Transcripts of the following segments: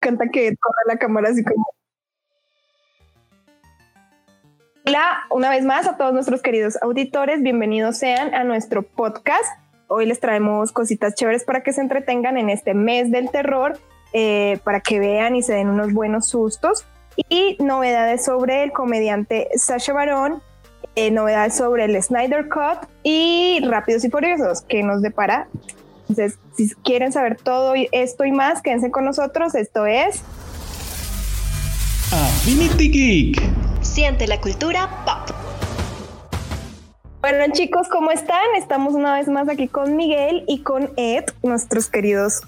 Canta que corre la cámara así como. Hola, una vez más a todos nuestros queridos auditores, bienvenidos sean a nuestro podcast. Hoy les traemos cositas chéveres para que se entretengan en este mes del terror, eh, para que vean y se den unos buenos sustos. Y novedades sobre el comediante Sasha Baron, eh, novedades sobre el Snyder Cut y Rápidos y Furiosos, que nos depara. Entonces, si quieren saber todo esto y más, quédense con nosotros. Esto es Affinity Geek. Siente la cultura pop. Bueno chicos, ¿cómo están? Estamos una vez más aquí con Miguel y con Ed, nuestros queridos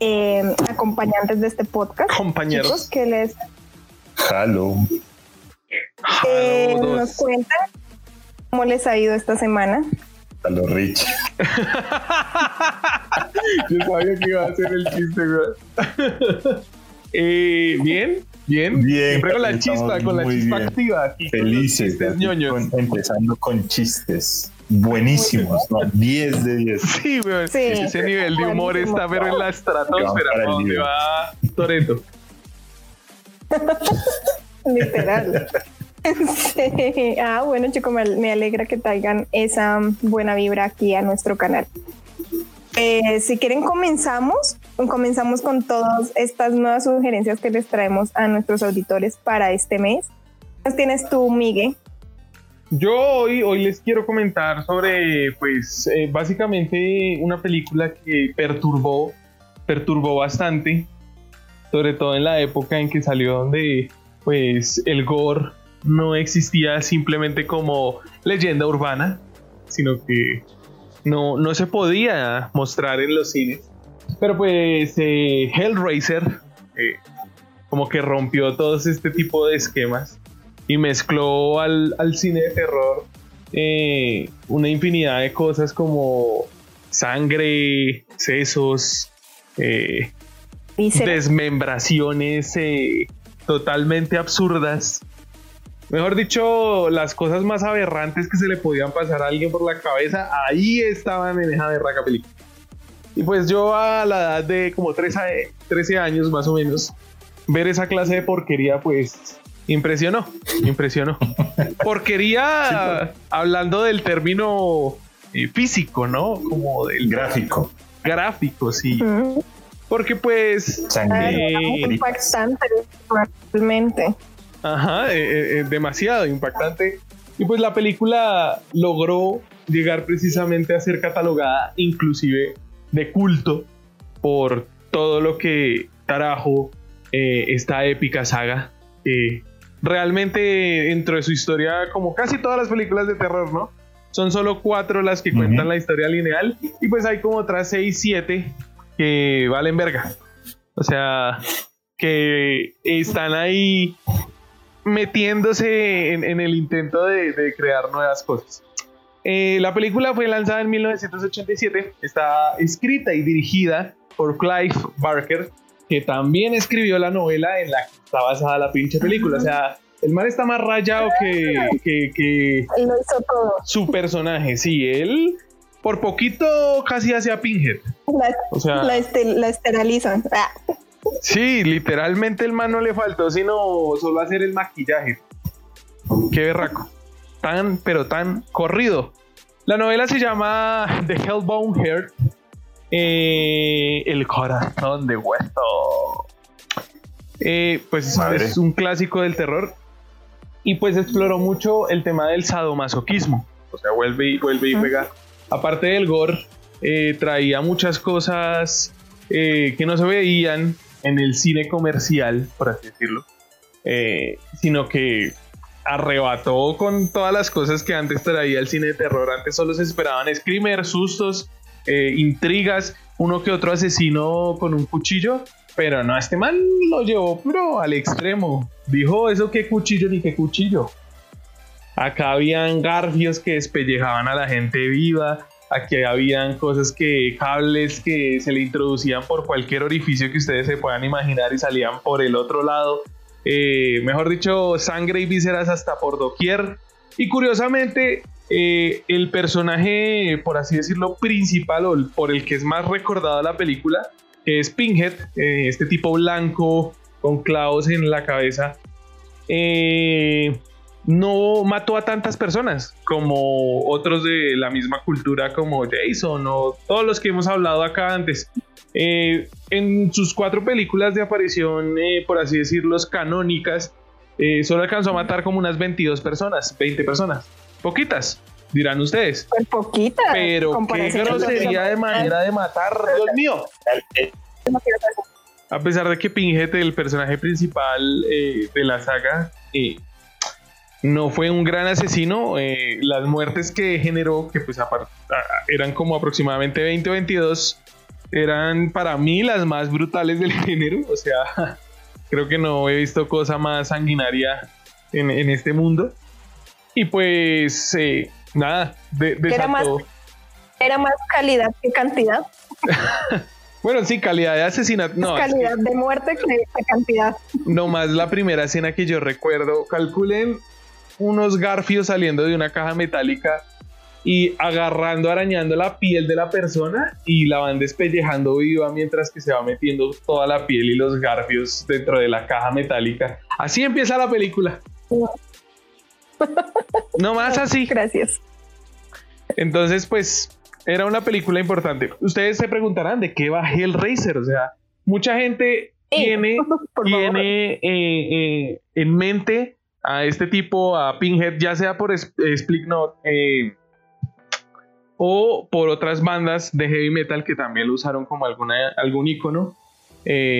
eh, acompañantes de este podcast. Compañeros. Chicos, que les Halo. eh, Saludos. nos cuentan cómo les ha ido esta semana. Halo Rich. Yo sabía que iba a hacer el chiste, güey. Eh, bien, bien. Bien, Siempre con la chispa, con la chispa bien. activa. aquí con los Felices. chistes ñoños. con- empezando con chistes buenísimos. ¿no? 10 de 10. Sí, güey. Sí, Ese nivel de humor buenísimo. está, pero en la estratosfera, para líder. va Toreto. Literal. Ah, bueno, chicos, me, alegra que traigan esa buena vibra aquí a nuestro canal. Eh, si quieren, comenzamos. Comenzamos con todas estas nuevas sugerencias que les traemos a nuestros auditores para este mes. ¿Qué tienes tú, Miguel? Yo hoy, hoy les quiero comentar sobre, pues, eh, básicamente una película que perturbó, perturbó bastante, sobre todo en la época en que salió donde, pues, el gore no existía simplemente como leyenda urbana, sino que no, no se podía mostrar en los cines. Pero pues eh, Hellraiser eh, como que rompió todos este tipo de esquemas y mezcló al, al cine de terror eh, una infinidad de cosas como sangre, sesos, desmembraciones totalmente absurdas. Mejor dicho, las cosas más aberrantes que se le podían pasar a alguien por la cabeza, ahí estaban en esa berraca película. Y pues yo a la edad de como 13, a- 13 años más o menos, ver esa clase de porquería pues impresionó, impresionó. Porquería hablando del término eh, físico, ¿no? Como del Gráfico. gráfico, sí. mm, Porque pues Sangre. Eh, impactante, realmente. Ajá, eh, eh, eh, demasiado impactante. Y pues la película logró llegar precisamente a ser catalogada inclusive de culto por todo lo que trajo eh, esta épica saga. que realmente dentro de su historia, como casi todas las películas de terror, ¿no? Son solo cuatro las que cuentan la historia lineal y pues hay como otras seis, siete que valen verga. O sea, que están ahí metiéndose en, en el intento de, de crear nuevas cosas. Eh, la película fue lanzada en 1987, está escrita y dirigida por Clive Barker, que también escribió la novela en la que está basada la pinche película. O sea, el man está más rayado que, que, que Lo hizo todo. su personaje. Sí, él por poquito casi hace a Pinhead. La, O sea, la, estel- la esterilizan. Ah, Sí, literalmente el man no le faltó sino solo hacer el maquillaje. Qué berraco. Tan, pero tan corrido. La novela se llama The Hellbound Heart. eh, el corazón de hueso. Eh, pues Madre. es un clásico del terror. Y pues exploró mucho el tema del sadomasoquismo. O sea, vuelve y vuelve y juega. Aparte del gore, eh, traía muchas cosas eh, que no se veían en el cine comercial, por así decirlo, eh, sino que arrebató con todas las cosas que antes traía el cine de terror. Antes solo se esperaban screamers, sustos, eh, intrigas, uno que otro asesino con un cuchillo, pero no, este man lo llevó pero al extremo. Dijo eso qué cuchillo ni qué cuchillo. Acá habían garfios que despellejaban a la gente viva. Aquí habían cosas que, cables que se le introducían por cualquier orificio que ustedes se puedan imaginar y salían por el otro lado. Eh, mejor dicho, sangre y vísceras hasta por doquier. Y curiosamente, eh, el personaje, por así decirlo, principal o por el que es más recordada la película, que es Pinhead, eh, este tipo blanco con clavos en la cabeza, eh, no mató a tantas personas como otros de la misma cultura como Jason o todos los que hemos hablado acá antes. Eh, en sus cuatro películas de aparición, por así decirlo, canónicas, solo alcanzó a matar como unas 22 personas, 20 personas, poquitas dirán ustedes. Pues poquita. Pero qué grosería de manera de matar, Dios mío. A pesar de que Pinhead, el personaje principal eh, de la saga, eh, no fue un gran asesino, eh, las muertes que generó, que pues eran como aproximadamente 20 o 22, eran para mí las más brutales del género. O sea, creo que no he visto cosa más sanguinaria en, en este mundo. Y pues nada, de, era, más, era más calidad que cantidad. bueno, sí, calidad de asesinato. No, calidad de muerte que cantidad. No más la primera escena que yo recuerdo. Calculen unos garfios saliendo de una caja metálica y agarrando, arañando la piel de la persona y la van despellejando viva mientras que se va metiendo toda la piel y los garfios dentro de la caja metálica. Así empieza la película. No más así. Gracias. Entonces, pues, era una película importante. Ustedes se preguntarán de qué va Hellraiser. O sea, mucha gente tiene, tiene eh, eh, en mente a este tipo, a Pinhead, ya sea por Split Note eh, o por otras bandas de heavy metal que también lo usaron como alguna, algún icono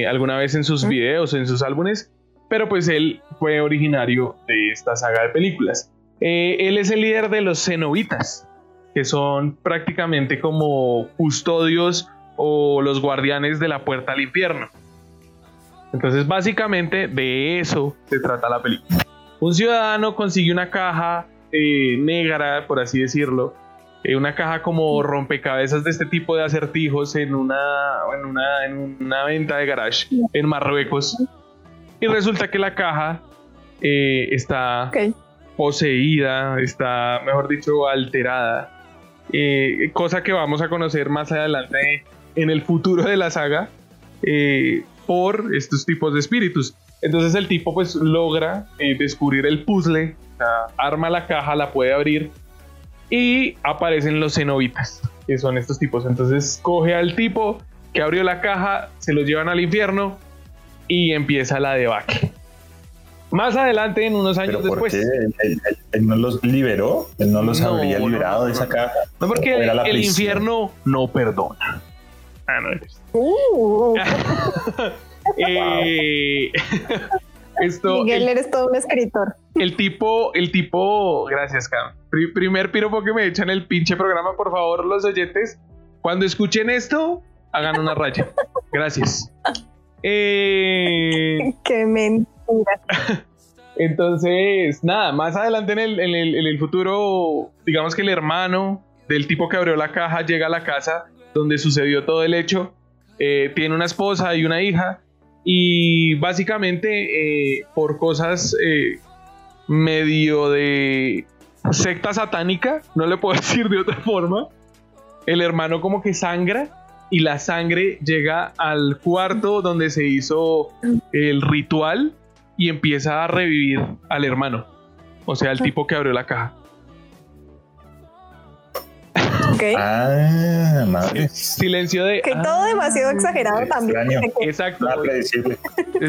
alguna vez en sus videos, en sus álbumes pero pues él fue originario de esta saga de películas. Eh, él es el líder de los cenobitas, que son prácticamente como custodios o los guardianes de la puerta al infierno. Entonces básicamente de eso se trata la película. Un ciudadano consigue una caja eh, negra, por así decirlo, eh, una caja como rompecabezas de este tipo de acertijos en una, en una, en una venta de garage en Marruecos y resulta que la caja eh, está poseída, está, mejor dicho, alterada. Eh, cosa que vamos a conocer más adelante en el futuro de la saga por estos tipos de espíritus. Entonces el tipo pues logra descubrir el puzzle, arma la caja, la puede abrir y aparecen los cenobitas, que son estos tipos. Entonces coge al tipo que abrió la caja, se los llevan al infierno, y empieza la debacle. Más adelante, en unos años después. Él, no los liberó, él no los habría liberado de esa caja. No, porque el infierno no perdona. Ah, no uh. eh, esto, Miguel, eres todo un escritor. El tipo, el tipo, gracias, Cam. primer piropo que me echan el pinche programa, por favor, los oyentes. Cuando escuchen esto, hagan una raya. Gracias. Eh, Qué mentira. Entonces, nada, más adelante en el, futuro, digamos que el hermano del tipo que abrió la caja llega a la casa donde sucedió todo el hecho. Eh, tiene una esposa y una hija. Y básicamente, eh, por cosas medio de secta satánica, no le puedo decir de otra forma, el hermano como que sangra y la sangre llega al cuarto donde se hizo el ritual y empieza a revivir al hermano. O sea, el tipo que abrió la caja. Ah, madre. Silencio de. Que todo demasiado exagerado también. Exacto.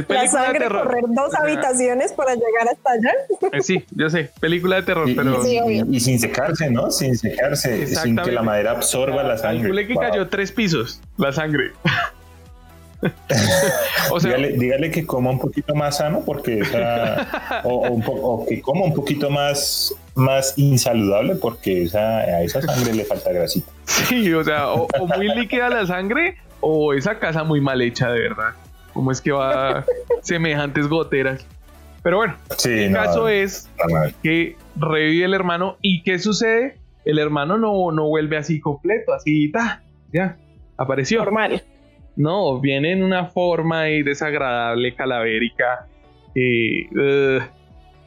La sangre correr dos habitaciones para llegar hasta allá. Eh, sí, yo sé. Película de terror, pero. Y, sin secarse, ¿no? Sin secarse, sin que la madera absorba la sangre. que cayó tres pisos la sangre. o sea, dígale, que coma un poquito más sano porque o, que coma un poquito más más insaludable porque esa, a esa sangre le falta grasita. Sí, o sea, o, muy líquida la sangre o esa casa muy mal hecha de verdad. ¿Cómo es que va semejantes goteras? Pero bueno, el caso es que revive el hermano y ¿qué sucede? El hermano no, no vuelve así completo, así, ta, ya, apareció. Normal. No, viene en una forma ahí desagradable, calavérica. Eh,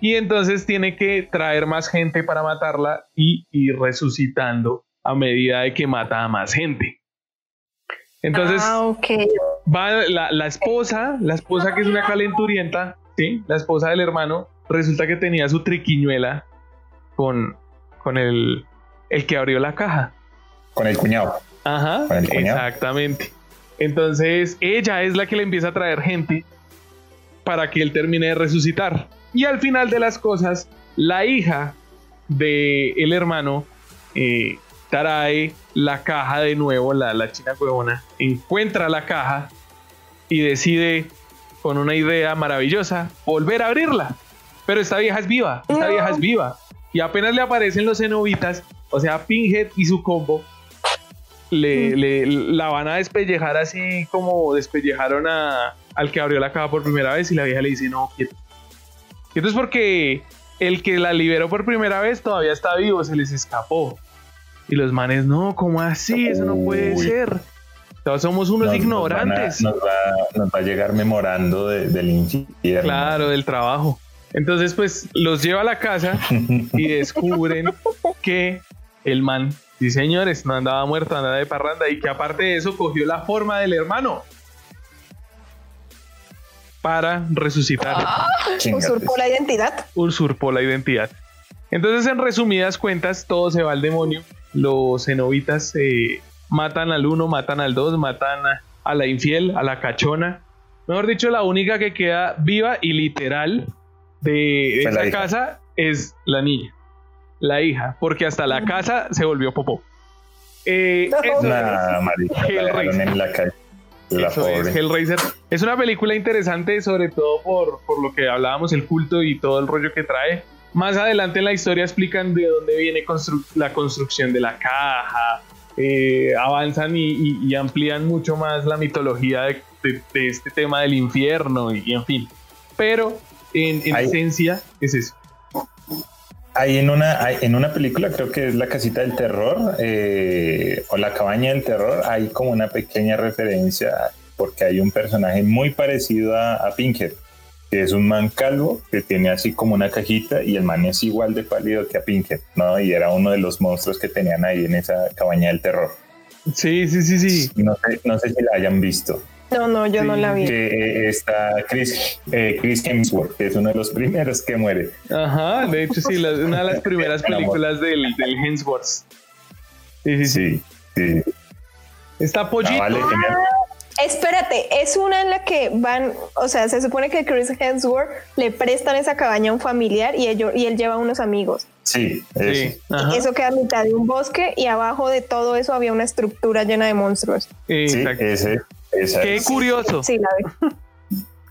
y entonces tiene que traer más gente para matarla y ir resucitando a medida de que mata a más gente. Entonces, ah, va la, la esposa, la esposa que es una calenturienta, ¿sí? La esposa del hermano, resulta que tenía su triquiñuela con, con el, el que abrió la caja. Con el cuñado. Ajá, Con el cuñado. exactamente. Entonces ella es la que le empieza a traer gente para que él termine de resucitar. Y al final de las cosas, la hija de el hermano eh, trae la caja de nuevo, la, la china huevona, encuentra la caja y decide con una idea maravillosa volver a abrirla. Pero esta vieja es viva, esta No. vieja es viva. Y apenas le aparecen los cenobitas, o sea, Pinhead y su combo, le, le- la van a despellejar así como despellejaron a, al que abrió la caja por primera vez y la vieja le dice, no, quieto. Quieto es porque el que la liberó por primera vez todavía está vivo, se les escapó. Y los manes, no, ¿cómo así? Eso no puede Uy. ser. Todos somos unos Nos- nos van a- ignorantes. Nos, va, nos va a llegar memorando de- del infierno. Claro, del trabajo. Entonces, pues los lleva a la casa y descubren que el man, sí señores, no andaba muerto, andaba de parranda y que aparte de eso cogió la forma del hermano para resucitar, Chingate. Usurpó la identidad. usurpó la identidad. Entonces, en resumidas cuentas, todo se va al demonio. Los cenobitas eh, matan al uno, matan al dos, matan a, a la infiel, a la cachona. Mejor dicho, la única que queda viva y literal de esa casa es la niña, la hija, porque hasta la casa se volvió popó. Eh, No. eso- marica la Hellraiser. dejaron en la calle. La eso es, pobre. Hellraiser. Es una película interesante, sobre todo por, por lo que hablábamos, el culto y todo el rollo que trae. Más adelante en la historia explican de dónde viene constru- la construcción de la caja. eh, avanzan y, y- y amplían mucho más la mitología de, de- de este tema del infierno y, y en fin. Pero en, esencia es eso. Hay en una, hay- en una película, creo que es La Casita del Terror eh, o La Cabaña del Terror, hay como una pequeña referencia porque hay un personaje muy parecido a, a Pinhead, que es un man calvo que tiene así como una cajita y el man es igual de pálido que a Pinhead, ¿no? Y era uno de los monstruos que tenían ahí en esa Cabaña del Terror. Sí, sí, sí, sí. No sé, no sé si la hayan visto. No, no, yo no Sí, la vi. Que eh, está Chris, eh, Chris Hemsworth, que es uno de los primeros que muere. Ajá, de hecho sí, la- una de las primeras películas del, del Hemsworth. Sí, sí, sí. Sí, sí. Está Ah, Pollito. vale, genial. Espérate, es una en la que van, o sea, se supone que Chris Hemsworth le prestan esa cabaña a un familiar y, ello- y él lleva unos amigos. Sí, Sí, ese. ajá. Eso queda a mitad de un bosque y abajo de todo eso había una estructura llena de monstruos. Sí, Exacto. ese. Esa Qué es. curioso. Sí, la vi.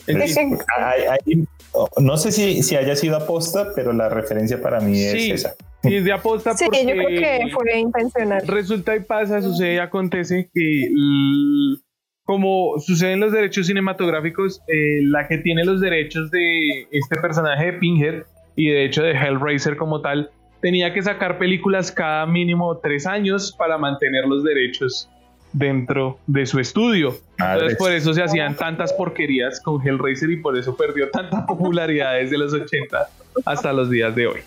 Es- hay- hay- no sé si, si haya sido aposta, pero la referencia para mí es Sí. esa. Sí, es de aposta Sí, porque yo creo que fue intencional. resulta y pasa, sucede y acontece que como sucede en los derechos cinematográficos, eh, la que tiene los derechos de este personaje de Pinhead y de hecho de Hellraiser como tal, tenía que sacar películas cada mínimo tres años para mantener los derechos dentro de su estudio. Entonces por eso se hacían tantas porquerías con Hellraiser y por eso perdió tanta popularidad desde los 80 hasta los días de hoy.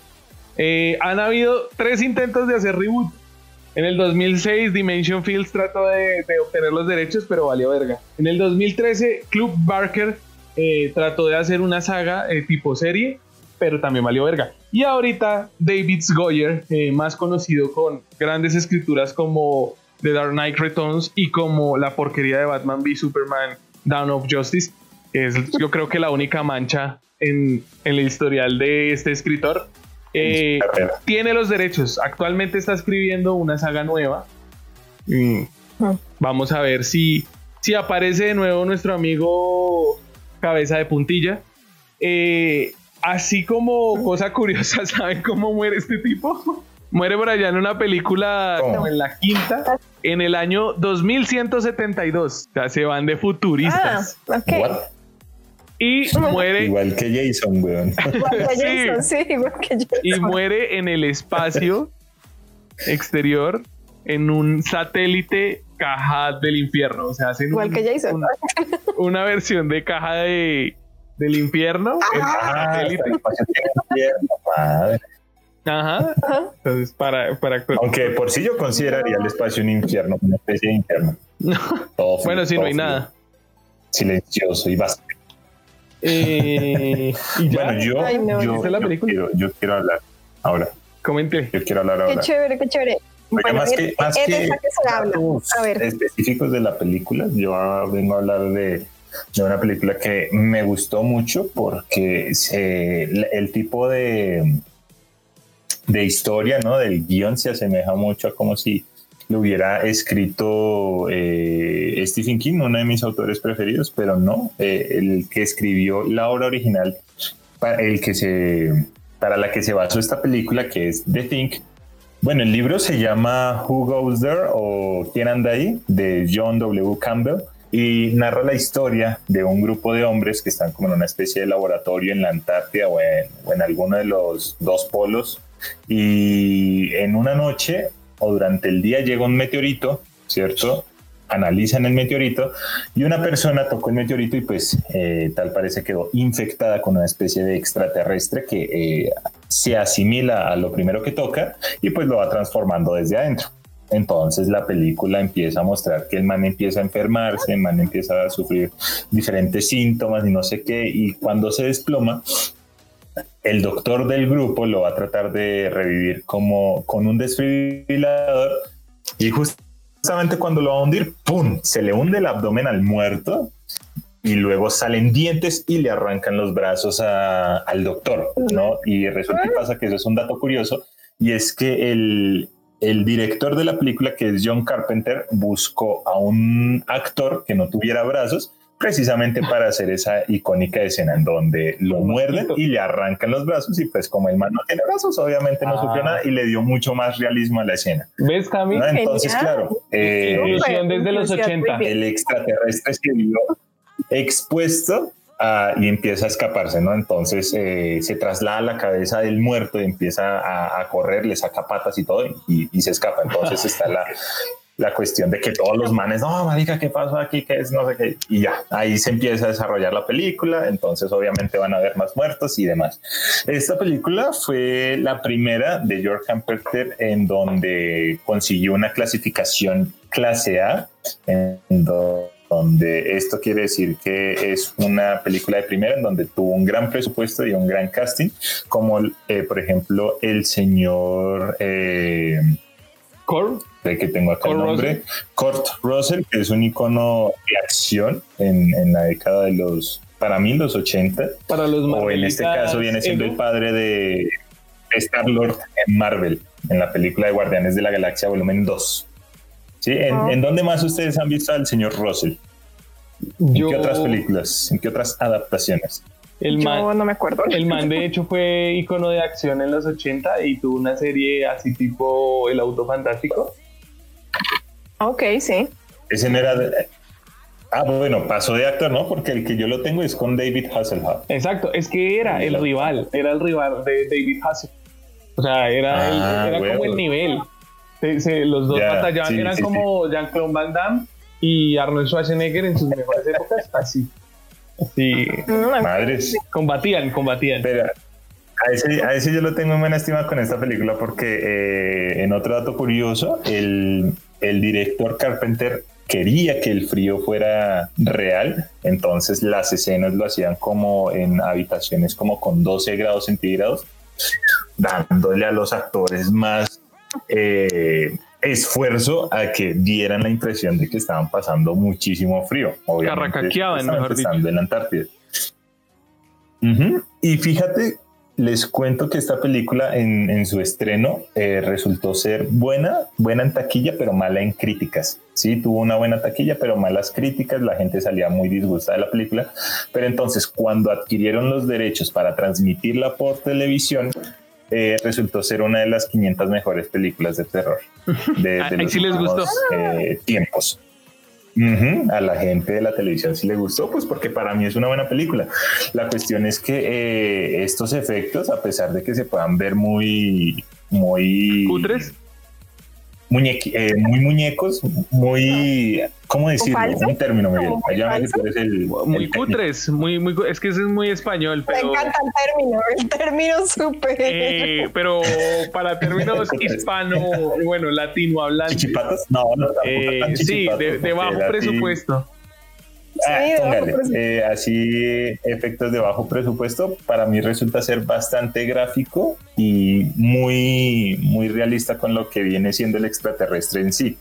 Eh, han habido tres intentos de hacer reboot. En el 2006 Dimension Fields trató de, de obtener los derechos, pero valió verga. En el 2013 Club Barker eh, trató de hacer una saga eh, tipo serie, pero también valió verga. Y ahorita David Goyer, más conocido con grandes escrituras como The Dark Knight Returns y como la porquería de Batman v Superman Dawn of Justice, es yo creo que la única mancha en, en el historial de este escritor. eh, tiene los derechos. Actualmente está escribiendo una saga nueva. Mm, Ah. Vamos a ver si, si aparece de nuevo nuestro amigo Cabeza de Puntilla. Eh, así como cosa curiosa, ¿saben cómo muere este tipo? Muere por allá en una película, en la quinta, en el año 2172. O sea, se van de Ah, futuristas. ok. What? Y muere Igual que Jason, weón. Igual que. Jason, sí, igual que Jason. y muere en el espacio exterior en un satélite caja del infierno. O sea, hacen Igual un- que Jason. un- una versión de caja de, del infierno en Ah, satélite. el infierno, madre. Ajá. Ajá. Entonces, para, para. Aunque por sí yo consideraría el espacio un infierno, una especie de infierno. Todo frío, Bueno, si no hay frío. nada. silencioso y básico. Eh, y ya, Bueno, yo, Ay, no. yo, ¿Esta es la yo quiero, yo quiero hablar ahora. comente. Yo quiero hablar Qué ahora. chévere, qué chévere. Oiga, Bueno, más es- que, más es que esa que se habla. datos A ver. específicos de la película, yo vengo a hablar de, de una película que me gustó mucho porque se- el, el tipo de, de historia, ¿no? Del guion se asemeja mucho a como si lo hubiera escrito eh, Stephen King, uno de mis autores preferidos, pero no, eh, el que escribió la obra original, pa- el que se, para la que se basó esta película, que es The Think. Bueno, el libro se llama Who Goes There o ¿Quién anda ahí? de John W. Campbell y narra la historia de un grupo de hombres que están como en una especie de laboratorio en la Antártida o en, o en alguno de los dos polos y en una noche o durante el día llega un meteorito, ¿cierto? Analizan el meteorito y una persona tocó el meteorito y pues eh, tal parece quedó infectada con una especie de extraterrestre que eh, se asimila a lo primero que toca y pues lo va transformando desde adentro. Entonces la película empieza a mostrar que el man empieza a enfermarse, el man empieza a sufrir diferentes síntomas y no sé qué, y cuando se desploma, el doctor del grupo lo va a tratar de revivir como con un desfibrilador y justamente cuando lo va a hundir, ¡pum! Se le hunde el abdomen al muerto y luego salen dientes y le arrancan los brazos a- al doctor, ¿no? Y resulta y pasa que eso es un dato curioso y es que el, el director de la película, que es John Carpenter, buscó a un actor que no tuviera brazos precisamente para hacer esa icónica escena en donde lo muerden y le arrancan los brazos y pues como el man no tiene brazos, obviamente no Ah. sufrió nada y le dio mucho más realismo a la escena. ¿Ves, Cami? ¿no? Entonces, Genial. claro, eh, Inclusión desde los Inclusión, 80. muy bien. el extraterrestre se vio expuesto a- y empieza a escaparse, ¿no? Entonces eh, se traslada la cabeza del muerto y empieza a, a correr, le saca patas y todo y, y se escapa. Entonces está la, la cuestión de que todos los manes, no, marica, ¿qué pasó aquí? ¿Qué es? No sé qué. Y ya, ahí se empieza a desarrollar la película. Entonces obviamente van a haber más muertos y demás. Esta película fue la primera de George Carpenter en donde consiguió una clasificación clase A, en do- donde esto quiere decir que es una película de primera en donde tuvo un gran presupuesto y un gran casting, como eh, por ejemplo el señor eh, Cor, el que tengo acá Kurt el nombre, Kurt Russell, que es un icono de acción en, en la década de los, para mí, los 80, para los o en este caso viene siendo Ego. el padre de Star Lord en Marvel, en la película de Guardianes de la Galaxia volumen 2. ¿Sí? ¿En, Ah. ¿En dónde más ustedes han visto al señor Russell? ¿En Yo- qué otras películas? ¿En qué otras adaptaciones? El Yo man, no me acuerdo. el man, de hecho, fue icono de acción en los 80 y tuvo una serie así tipo El Auto Fantástico. Ok, sí. Ese no era... de- Ah, bueno, pasó de actor, ¿no? Porque el que yo lo tengo es con David Hasselhoff. Exacto, es que era el rival, era el rival de David Hasselhoff. O sea, era, el- Ah, era como el nivel. Se- se- los dos Ya, batallaban, sí, eran sí, como Jean-Claude Van Damme y Arnold Schwarzenegger en sus mejores épocas, así. Así, Mm, Madres. combatían, combatían. Pero a ese, a ese yo lo tengo en buena estima con esta película porque eh, en otro dato curioso, el, el director Carpenter quería que el frío fuera real, entonces las escenas lo hacían como en habitaciones como con 12 grados centígrados, dándole a los actores más eh, esfuerzo a que dieran la impresión de que estaban pasando muchísimo frío. Carracaqueaban, mejor dicho. en la Antártida. Y fíjate, les cuento que esta película en, en su estreno eh, resultó ser buena, buena en taquilla, pero mala en críticas. Sí, tuvo una buena taquilla, pero malas críticas. La gente salía muy disgustada de la película. Pero entonces, cuando adquirieron los derechos para transmitirla por televisión, eh, resultó ser una de las 500 mejores películas de terror de, de los sí les gustó. eh, tiempos. A la gente de la televisión sí le gustó, pues porque para mí es una buena película. La cuestión es que eh, estos efectos, a pesar de que se puedan ver muy, muy, ¿Cutres? Muñequi- eh, muy muñecos, muy, ¿cómo decirlo? falso? Un término, Miguel. Tú eres el, Muy el cutres, muy, muy, es que ese es muy español, Me pero, encanta el término, el término súper. eh, pero para términos hispano, bueno, latino hablantes, ¿Chichipatas? No, no, tampoco eh, sí, de, de bajo presupuesto. Ah, Sí, póngale, eh, así efectos de bajo presupuesto, para mí resulta ser bastante gráfico y muy, muy realista con lo que viene siendo el extraterrestre en sí.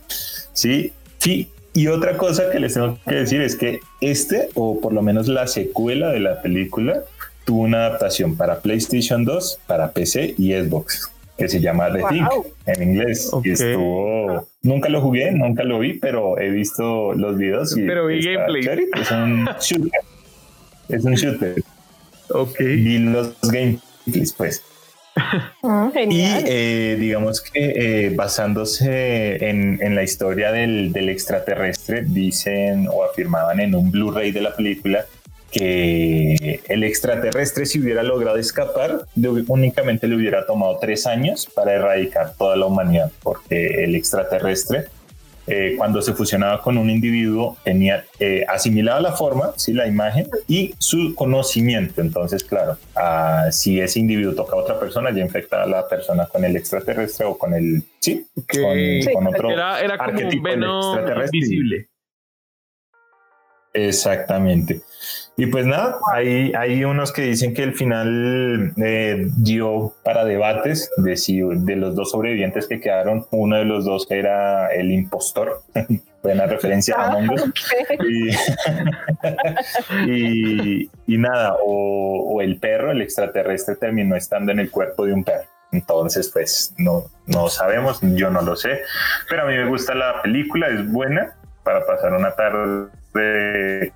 Sí, sí. Y otra cosa que les tengo que decir es que este, o por lo menos la secuela de la película, tuvo una adaptación para PlayStation 2, para PC y Xbox, que se llama The Wow. Thing en inglés. Y estuvo, nunca lo jugué, nunca lo vi, pero he visto los videos. Y Pero vi gameplay. chévere. Es un shooter. Es un shooter. Ok. Vi los gameplays, pues. Mm, Y eh, digamos que eh, basándose en, en la historia del, del extraterrestre, dicen o afirmaban en un Blu-ray de la película que el extraterrestre si hubiera logrado escapar, únicamente le hubiera tomado tres años para erradicar toda la humanidad, porque el extraterrestre eh, cuando se fusionaba con un individuo tenía eh, asimilada la forma, ¿sí? la imagen y su conocimiento. Entonces, claro, ah, si ese individuo toca a otra persona, ya infecta a la persona con el extraterrestre o con el... Sí, con, Sí, con otro... Era, era como un extraterrestre. visible. Exactamente. Y pues nada, hay, hay unos que dicen que el final eh, dio para debates de si de los dos sobrevivientes que quedaron, uno de los dos era el impostor. Buena referencia a Ah, Among Us. ok. Y, y, y nada, o, o el perro, el extraterrestre, terminó estando en el cuerpo de un perro. Entonces, pues no, no sabemos, yo no lo sé, pero a mí me gusta la película, es buena para pasar una tarde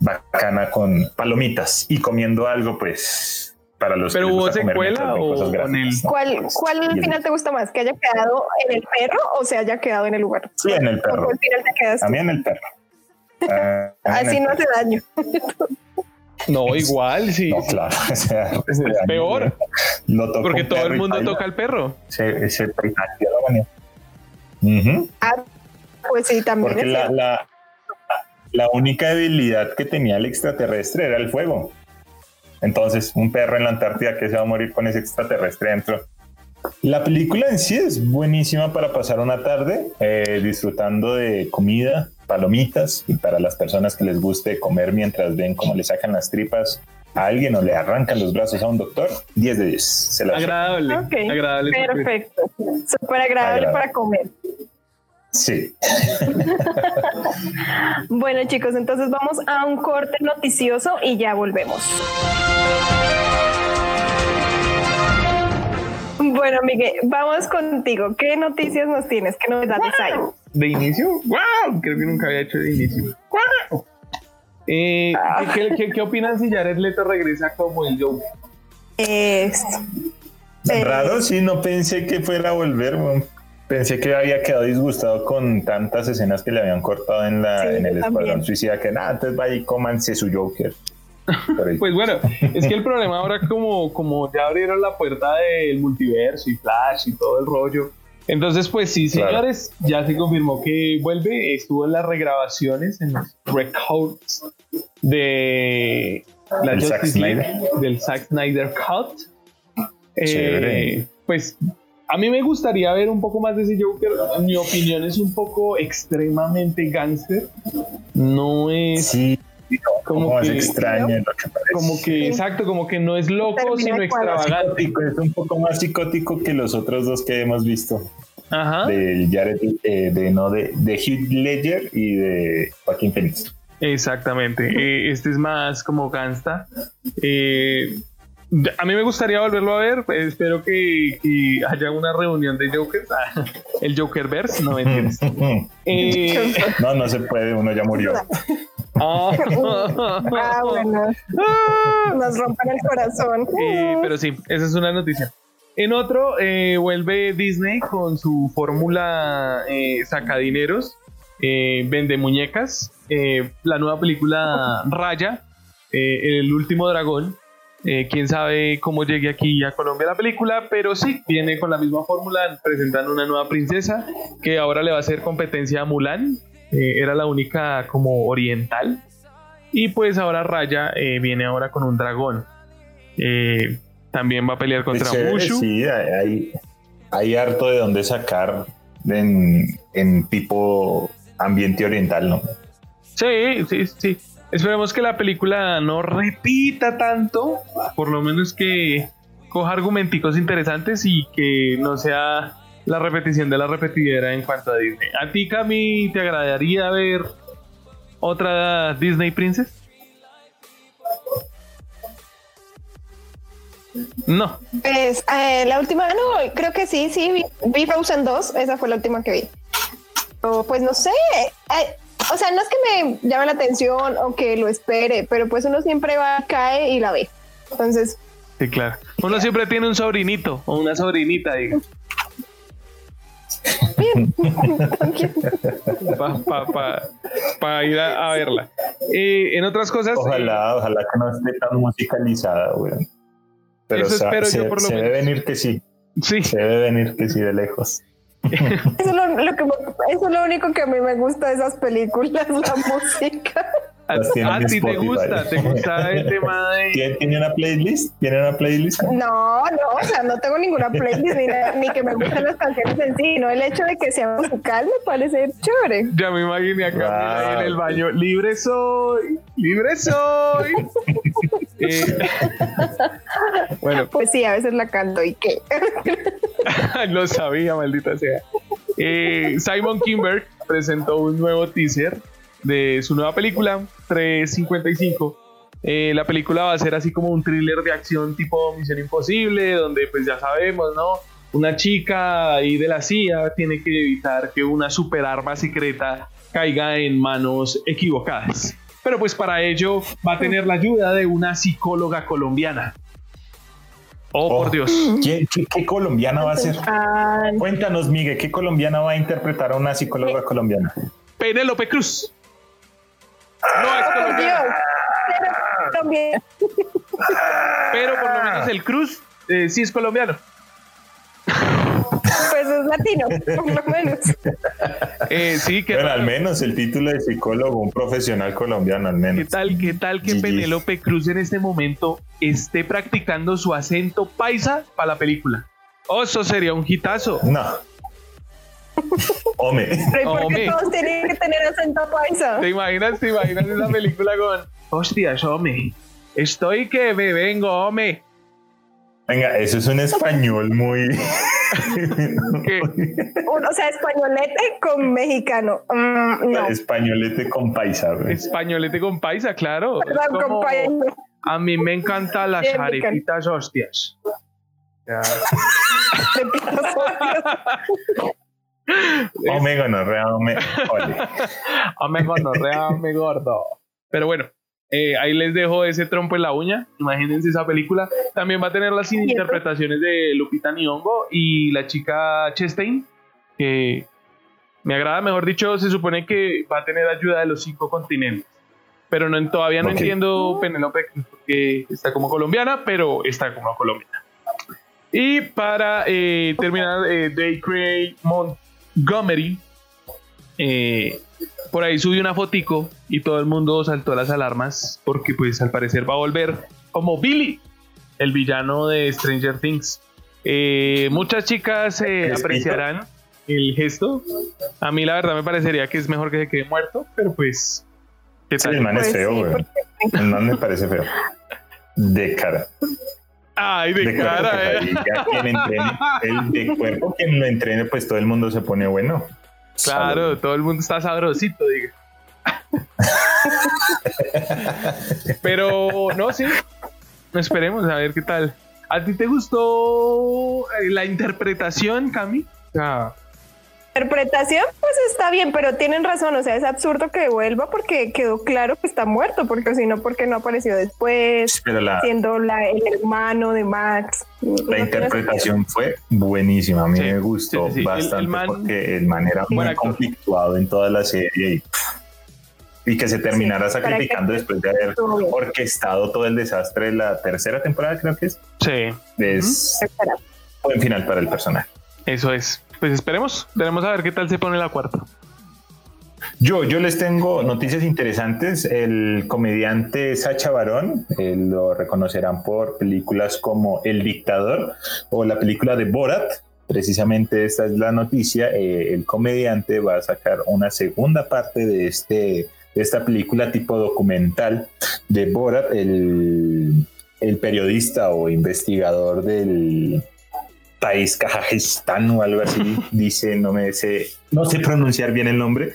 bacana con palomitas y comiendo algo, pues para los ¿Pero hubo secuela o con el-. ¿Cuál, ¿Cuál final te gusta más? ¿Que haya quedado en el perro o se haya quedado en el lugar? Sí, en el ¿Con perro. cuál final te quedas? A mí en el perro. Ah, Así el no perro. hace daño. No, igual, sí. No, claro. o sea, Es peor. Lo toca Porque todo el mundo toca al perro. Se, manera. Ujú. Ah, pues sí, también Porque es la, la única debilidad que tenía el extraterrestre era el fuego. Entonces, un perro en la Antártida que se va a morir con ese extraterrestre dentro. La película en sí es buenísima para pasar una tarde eh, disfrutando de comida, palomitas y para las personas que les guste comer mientras ven cómo le sacan las tripas a alguien o le arrancan los brazos a un doctor, 10 de 10. Se Agradable. Ok, Agradable. Perfecto. Súper agradable Agradable. para comer. Sí. Bueno, chicos, entonces vamos a un corte noticioso y ya volvemos. Bueno, Miguel, vamos contigo. ¿Qué noticias nos tienes? ¿Qué novedades hay? ¿De inicio? ¡Wow! Creo que nunca había hecho de inicio. ¡Wow! Eh, ¿qué, qué, qué opinan si Jared Leto regresa como el Joker? Es- Eh, Raro, sí, no pensé que fuera a volver. weón. Pensé que había quedado disgustado con tantas escenas que le habían cortado en, la, Sí, en el Escuadrón. Suicida, que nada, entonces vaya y cómanse su Joker. Pues bueno, es que el problema ahora como, como ya abrieron la puerta del multiverso y Flash y todo el rollo. Entonces, pues sí, Claro. señores, ya se confirmó que vuelve. Estuvo en las regrabaciones, en los records de la Del Zack Justice Snyder. del Zack Snyder Cut. Eh, Chévere. pues a mí me gustaría ver un poco más de ese Joker. En mi opinión es un poco extremadamente gangster. No es Sí, como como es que- extraño lo que parece. como que, exacto, como que no es loco, Termina sino de extravagante. Es un poco más psicótico que los otros dos que hemos visto. Ajá, Del Jared, eh, de, no, de, de Heath Ledger y de Joaquín Phoenix. exactamente. Eh, este es más como gangsta. Eh, de- a mí me gustaría volverlo a ver. pues, espero que, que haya una reunión de Jokers. Ah, el Jokerverse, no me entiendes. Eh, No, no se puede, uno ya murió. ah, Ah, bueno. Nos rompen el corazón. Eh, pero sí, esa es una noticia. En otro, eh, vuelve Disney con su fórmula eh, sacadineros, eh, vende muñecas, eh, la nueva película Raya, eh, El último dragón. Eh, quién sabe cómo llegue aquí a Colombia la película, pero sí, viene con la misma fórmula, presentando una nueva princesa que ahora le va a hacer competencia a Mulan, eh, era la única como oriental, y pues ahora Raya eh, viene ahora con un dragón. Eh, también va a pelear contra Chévere, Mushu. Sí, hay, hay- hay harto de dónde sacar en, en tipo ambiente oriental, ¿no? Sí, sí, sí. Esperemos que la película no repita tanto, por lo menos que coja argumenticos interesantes y que no sea la repetición de la repetidera en cuanto a Disney. ¿A ti, Cami, te agradaría ver otra Disney Princess? No. Pues eh, la última, no, creo que sí, sí, vi, vi Frozen 2, esa fue la última que vi. O, pues no sé, eh, o sea, no es que me llame la atención o que lo espere, pero pues uno siempre va, cae y la ve. Entonces, Sí, claro. Uno siempre tiene un sobrinito o una sobrinita, diga. bien. Para pa, pa- pa ir a, a verla. Eh, en otras cosas, Ojalá, ojalá que no esté tan musicalizada, weón. Pero espero yo se, por lo se menos. debe venir que sí, sí, se debe venir que sí de lejos. Eso es lo, que eso es lo único que a mí me gusta de esas películas, la música. A, Las tienen a en ti te gusta, te gusta el tema de... ¿Tiene, tiene una playlist? ¿Tiene una playlist? No, no, o sea, no tengo ninguna playlist ni, nada, ni que me gusten las canciones en sí, no el hecho de que sea musical me parece chévere. Ya me imaginé a Camila ahí en el baño. Libre soy, libre soy. Eh, bueno, Pues sí, a veces la canto y qué. lo sabía, maldita sea. Eh, Simon Kimberg presentó un nuevo teaser de su nueva película, 355. Eh, la película va a ser así como un thriller de acción tipo Misión Imposible, donde pues ya sabemos, ¿no? Una chica ahí de la CIA tiene que evitar que una superarma secreta caiga en manos equivocadas. Pero pues para ello va a tener la ayuda de una psicóloga colombiana. Oh, por Oh. Dios. ¿Qué, qué- qué colombiana va a ser? Cuéntanos, Miguel, ¿qué colombiana va a interpretar a una psicóloga colombiana? Penélope Cruz. No es por colombiana, Dios. Pero también, pero por lo menos el Cruz eh, sí es colombiano. pues es latino, por lo menos. Eh, sí, ¿qué, Bueno, tal, al menos el título de psicólogo, un profesional colombiano, al ¿qué menos. tal, qué tal que. Penélope Cruz en este momento esté practicando su acento paisa para la película? Oh, eso sería un hitazo. No. Hombre. Pero ¿y por qué todos tienen que tener acento paisa? ¿Te imaginas, te imaginas esa película con... Hostias, hombre. Estoy que me vengo, hombre. Venga, eso es un español muy. O sea, españolete con mexicano. Mm, no, Españolete con paisa, güey. Españolete con paisa, claro. Perdón, como-. A mí me encantan las Bien, arepitas hostias. Ya. gonorrea, hombre. Ole. Ame gonorrea, ame gordo. Pero bueno, eh, ahí les dejo ese trompo en la uña. Imagínense esa película. También va a tener las interpretaciones de Lupita Nyong'o y la chica Chastain, que me agrada, mejor dicho, se supone que va a tener ayuda de los cinco continentes. Pero no, todavía no entiendo Penélope Cruz, porque está como colombiana, pero está como colombiana. Y para eh, terminar, eh, Day Craig Montgomery eh, por ahí subió una fotico y todo el mundo saltó las alarmas porque pues al parecer va a volver como Billy, el villano de Stranger Things. Eh, muchas chicas eh, apreciarán el gesto. A mí la verdad me parecería que es mejor que se quede muerto, pero pues... ¿qué Sí, tal? el man es Pues feo, sí, güey. porque- El man me parece feo. De cara. Ay, de, cara, eh. quien entrene, el de cuerpo, quien lo entrene, pues todo el mundo se pone bueno. Claro, todo el mundo está sabrosito, diga. Pero no, sí. Esperemos a ver qué tal. ¿A ti te gustó eh, la interpretación, Cami? O sea, interpretación, pues está bien, pero tienen razón, o sea, es absurdo que vuelva porque quedó claro que está muerto, porque si no, porque no apareció después, Pero la, siendo la, el hermano de Max. La interpretación fue buenísima. A mí Sí, me gustó sí, sí, sí. El- bastante el man- porque el man era muy actor. conflictuado en toda la serie y, y que se terminara sacrificando que- después de haber orquestado todo el desastre de la tercera temporada, creo que es. sí, Es buen final para el personaje. eso es. Pues esperemos. Tenemos a ver qué tal se pone la cuarta. Yo, yo les tengo noticias interesantes. El comediante Sacha Baron, eh, lo reconocerán por películas como El Dictador o la película de Borat. Precisamente esta es la noticia. eh, el comediante va a sacar una segunda parte de este esta película tipo documental de Borat, el, el periodista o investigador del país Kazajistán o algo así, dice, no me sé, no sé pronunciar bien el nombre,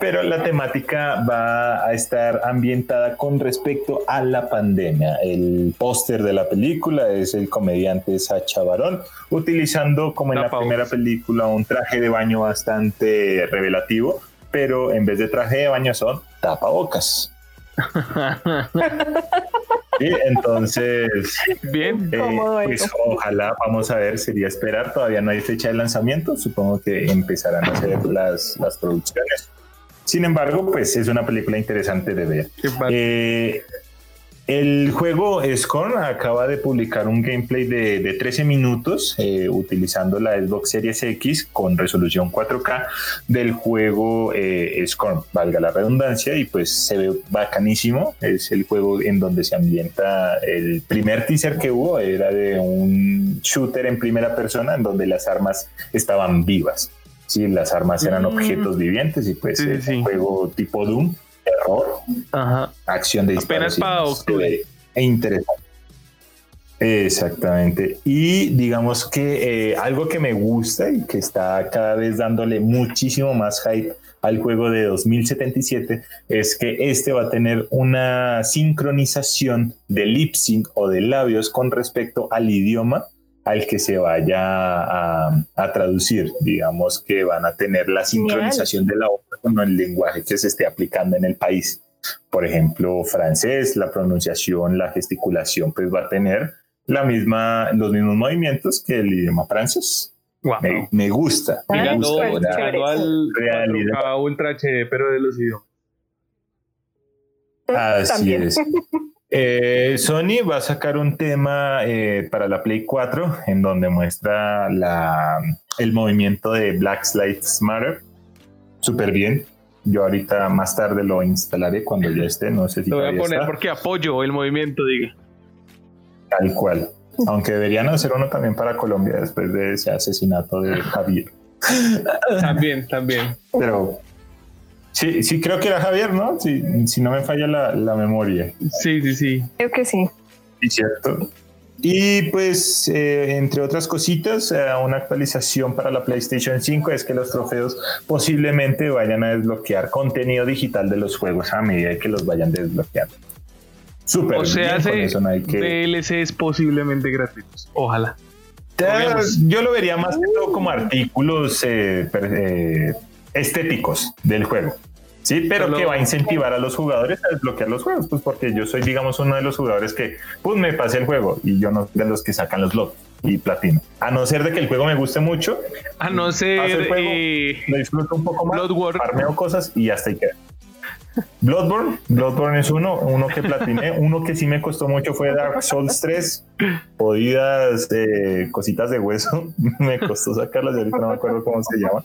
pero la temática va a estar ambientada con respecto a la pandemia. El póster de la película es el comediante Sacha Baron, utilizando como en la primera película un traje de baño bastante revelativo, pero en vez de traje de baño son tapabocas. entonces, bien, eh, pues ojalá, vamos a ver, sería esperar, todavía no hay fecha de lanzamiento, supongo que empezarán a hacer las, las producciones. Sin embargo, pues es una película interesante de ver. El juego Scorn acaba de publicar un gameplay de, 13 minutos eh, utilizando la Xbox Series X con resolución 4K del juego eh, Scorn, valga la redundancia, y pues se ve bacanísimo. Es el juego en donde se ambienta el primer teaser que hubo, era de un shooter en primera persona en donde las armas estaban vivas. Sí, las armas eran mm. objetos vivientes y pues es un juego tipo Doom terror, acción de disparos. Apenas para octubre. E interesante. Exactamente. Y digamos que eh, algo que me gusta y que está cada vez dándole muchísimo más hype al juego de 2077 es que este va a tener una sincronización de lip sync o de labios con respecto al idioma al que se vaya a, traducir. Digamos que van a tener la sincronización de la obra con el lenguaje que se esté aplicando en el país. Por ejemplo, francés, la pronunciación, la gesticulación, pues va a tener la misma, los mismos movimientos que el idioma francés. Me, gusta. Mirando, al realidad. Ultra HD, pero de los idiomas. Así es. Eh, Sony va a sacar un tema eh, para la Play 4 en donde muestra la, el movimiento de Black Lives Matter. Súper bien. Yo ahorita más tarde lo instalaré cuando ya esté. No sé si Lo voy a poner porque apoyo el movimiento, diga. Tal cual. Aunque deberían hacer uno también para Colombia después de ese asesinato de Javier. También, también. Pero Sí, sí, creo que era Javier, ¿no? Si, si no me falla la, memoria. Sí, sí, sí. Creo que sí. Sí, cierto. Y pues, eh, entre otras cositas, eh, una actualización para la PlayStation 5 es que los trofeos posiblemente vayan a desbloquear contenido digital de los juegos a medida que los vayan desbloqueando. Súper. O sea, DLC es posiblemente gratuitos. Ojalá. Yo lo vería más que todo como artículos eh, estéticos del juego. Sí, pero que va a incentivar a los jugadores a desbloquear los juegos, pues porque yo soy, digamos, uno de los jugadores que, pues me pasé el juego y yo no de los que sacan los logos y platino. A no ser de que el juego me guste mucho. A no ser. Juego, lo disfruto un poco más. Farmeo cosas y hasta ahí queda. Bloodborne, Bloodborne es uno, uno que platiné, uno que sí me costó mucho fue Dark Souls 3, podidas eh, cositas de hueso, me costó sacarlas y ahorita no me acuerdo cómo se llama,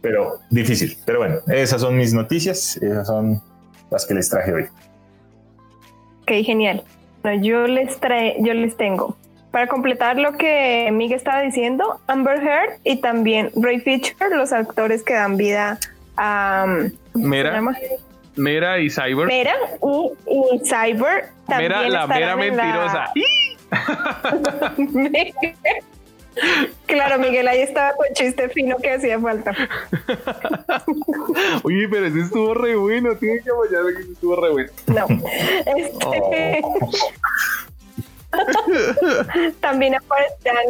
pero difícil. Pero bueno, esas son mis noticias, esas son las que les traje hoy. Ok, genial. yo les trae, yo les tengo para completar lo que Miguel estaba diciendo, Amber Heard y también Ray Fisher, los actores que dan vida a Mera, Mera y Cyber. Mera y, Cyber también Mera, la mera mentirosa. Claro, Miguel, ahí estaba con chiste fino que hacía falta. Oye, pero ese estuvo re bueno, tiene que apoyarme que estuvo re bueno. No. Este... también aparecerán,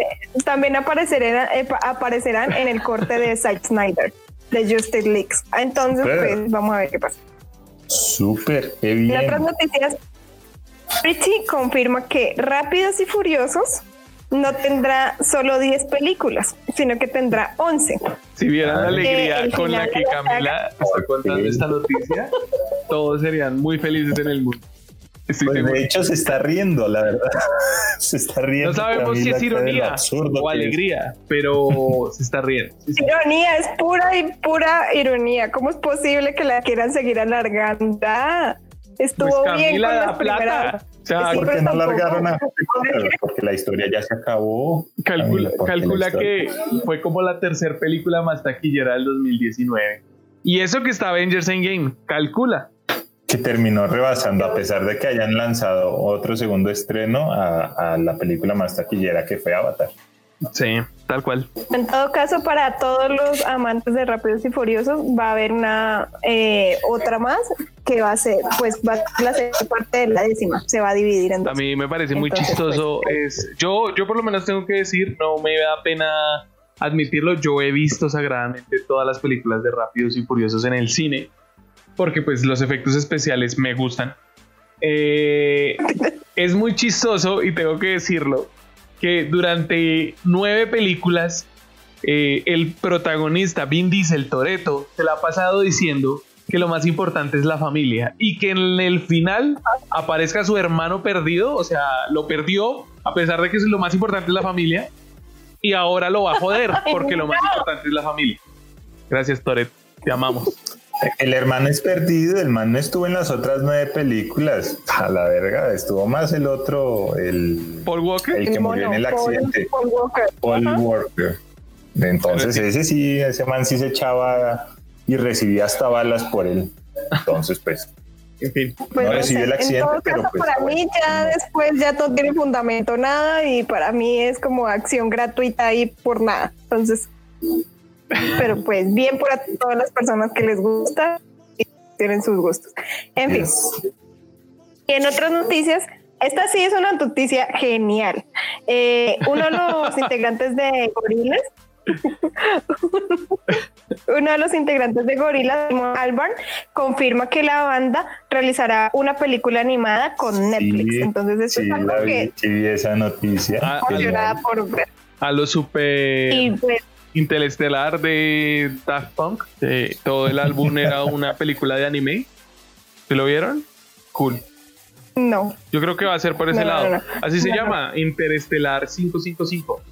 también aparecerán, eh, aparecerán en el corte de Zack Snyder de Justice Leaks. Entonces, pues vamos a ver qué pasa. Súper, bien. En otras noticias, Richie confirma que Rápidos y Furiosos no tendrá solo 10 películas, sino que tendrá 11. Si vieran la alegría con la que Camila está contando esta noticia, todos serían muy felices en el mundo. Pues de hecho se está riendo, la verdad. se está riendo. No sabemos si es ironía o alegría, pero se está riendo. Ironía, es pura y pura ironía. ¿Cómo es posible que la quieran seguir alargando? Ah, estuvo pues bien con las plata porque no largaron a porque la historia ya se acabó. Calcula, calcula que fue como la tercera película más taquillera del 2019. Y eso que está Avengers Endgame, calcula. que terminó rebasando, a pesar de que hayan lanzado otro segundo estreno, a, a la película más taquillera que fue Avatar. Sí, tal cual. En todo caso, para todos los amantes de Rápidos y Furiosos, va a haber una eh, otra más que va a ser, pues va a ser parte de la décima, se va a dividir en dos. A mí me parece muy Entonces, chistoso. pues, es, yo, yo por lo menos tengo que decir, no me da pena admitirlo, yo he visto sagradamente todas las películas de Rápidos y Furiosos en el cine, porque pues los efectos especiales me gustan. Eh, es muy chistoso y tengo que decirlo, que durante nueve películas eh, el protagonista Vin Diesel Toreto se la ha pasado diciendo que lo más importante es la familia y que en el final aparezca su hermano perdido, o sea, lo perdió a pesar de que lo más importante es la familia y ahora lo va a joder porque lo más importante es la familia. Gracias Toreto, te amamos. El hermano es perdido, el man no estuvo en las otras nueve películas. A la verga, estuvo más el otro, el, Paul Walker. el que El murió en el accidente, Paul Walker. Paul Ajá. Walker. Entonces sí. ese sí, ese man sí se echaba y recibía hasta balas por él. Entonces, pues, En fin. Pues No no recibió sé, el accidente, en todo pero caso, pues, para mí ya después ya no tiene fundamento nada y para mí es como acción gratuita y por nada. Entonces, pero pues bien por a todas las personas que les gusta y tienen sus gustos. En fin, y en otras noticias, esta sí es una noticia genial. Eh, uno de los integrantes de Gorillaz, uno de los integrantes de Gorillaz, Albarn, confirma que la banda realizará una película animada con Netflix. Entonces, esto sí, es algo la vi, que sí esa noticia. Ah, emocionada por. A lo super Y pues, interestelar de Daft Punk. eh, todo el álbum era una película de anime. ¿Se lo vieron? Cool. no. Yo creo que va a ser por ese No, lado. no, no. Así se llama, Interestelar 555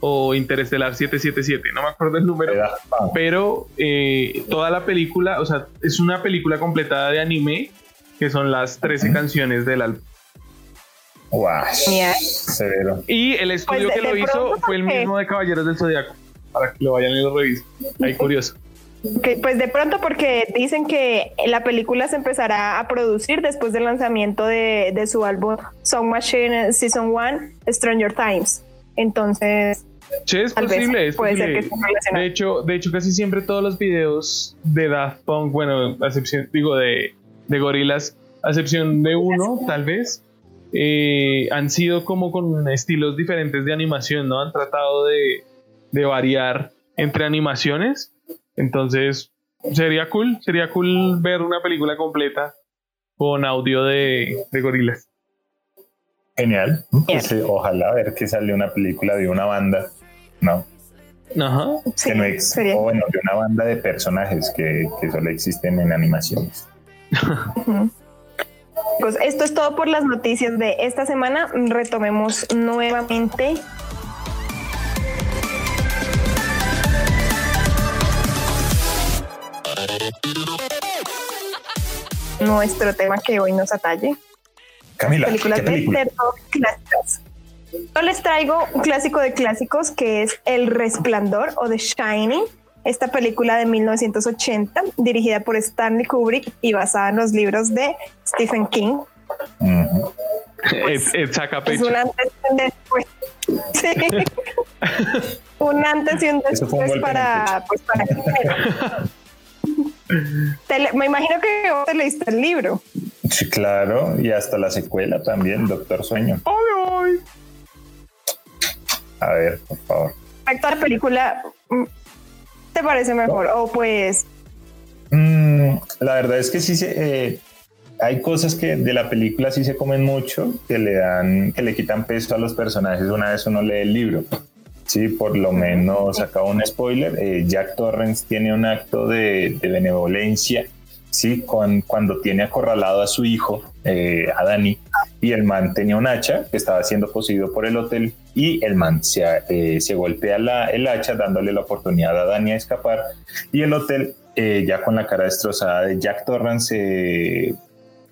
o Interestelar 777, no me acuerdo el número. Pero eh, toda la película, o sea, es una película completada de anime, que son las 13 Ujú. canciones del álbum. Guau, Mira. severo. Y el estudio Pues de- que lo hizo fue el mismo de Caballeros del Zodiaco, para que lo vayan y lo revisen. Ahí curioso. Que, pues de pronto porque dicen que la película se empezará a producir después del lanzamiento de, de su álbum Song Machine Season 1 Stranger Times. Entonces, Che, es vez, posible, es puede ser posible. que esté relacionado. De hecho, de hecho, casi siempre todos los videos de Daft Punk, bueno, a excepción, digo, de, de Gorillaz, a excepción de uno, tal vez, eh, han sido como con estilos diferentes de animación, ¿no? Han tratado de, de variar entre animaciones. Entonces, sería cool, sería cool ver una película completa con audio de, de Gorillaz. Genial. Pues, eh, ojalá ver que sale una película de una banda. No, Ajá. sí, que no sería. o bueno, de una banda de personajes que, que solo existen en animaciones. Pues esto es todo por las noticias de esta semana. Retomemos nuevamente. Nuestro tema que hoy nos atalle. Camila, películas ¿qué de película? terror clásicas. Yo les traigo un clásico de clásicos que es El Resplandor o The Shining, esta película de 1980 dirigida por Stanley Kubrick y basada en los libros de Stephen King. Es, un antes y un después. Sí. un antes y un después para, pues, para Te me imagino que vos te leíste el libro. Sí, claro, y hasta la secuela también, Doctor Sueño. ¡Ay, ay! A ver, por favor. Respecto a la película, mm, ¿te parece mejor? O pues Mm, la verdad es que sí se, eh, hay cosas que de la película sí se comen mucho, que le dan, que le quitan peso a los personajes una vez uno lee el libro. Sí, por lo menos acá un spoiler. eh, Jack Torrance tiene un acto de, de benevolencia, sí, con, cuando tiene acorralado a su hijo, eh, a Danny, y el man tenía un hacha que estaba siendo poseído por el hotel, y el man se, eh, se golpea la, el hacha dándole la oportunidad a Danny a escapar, y el hotel, eh, ya con la cara destrozada de Jack Torrance, eh,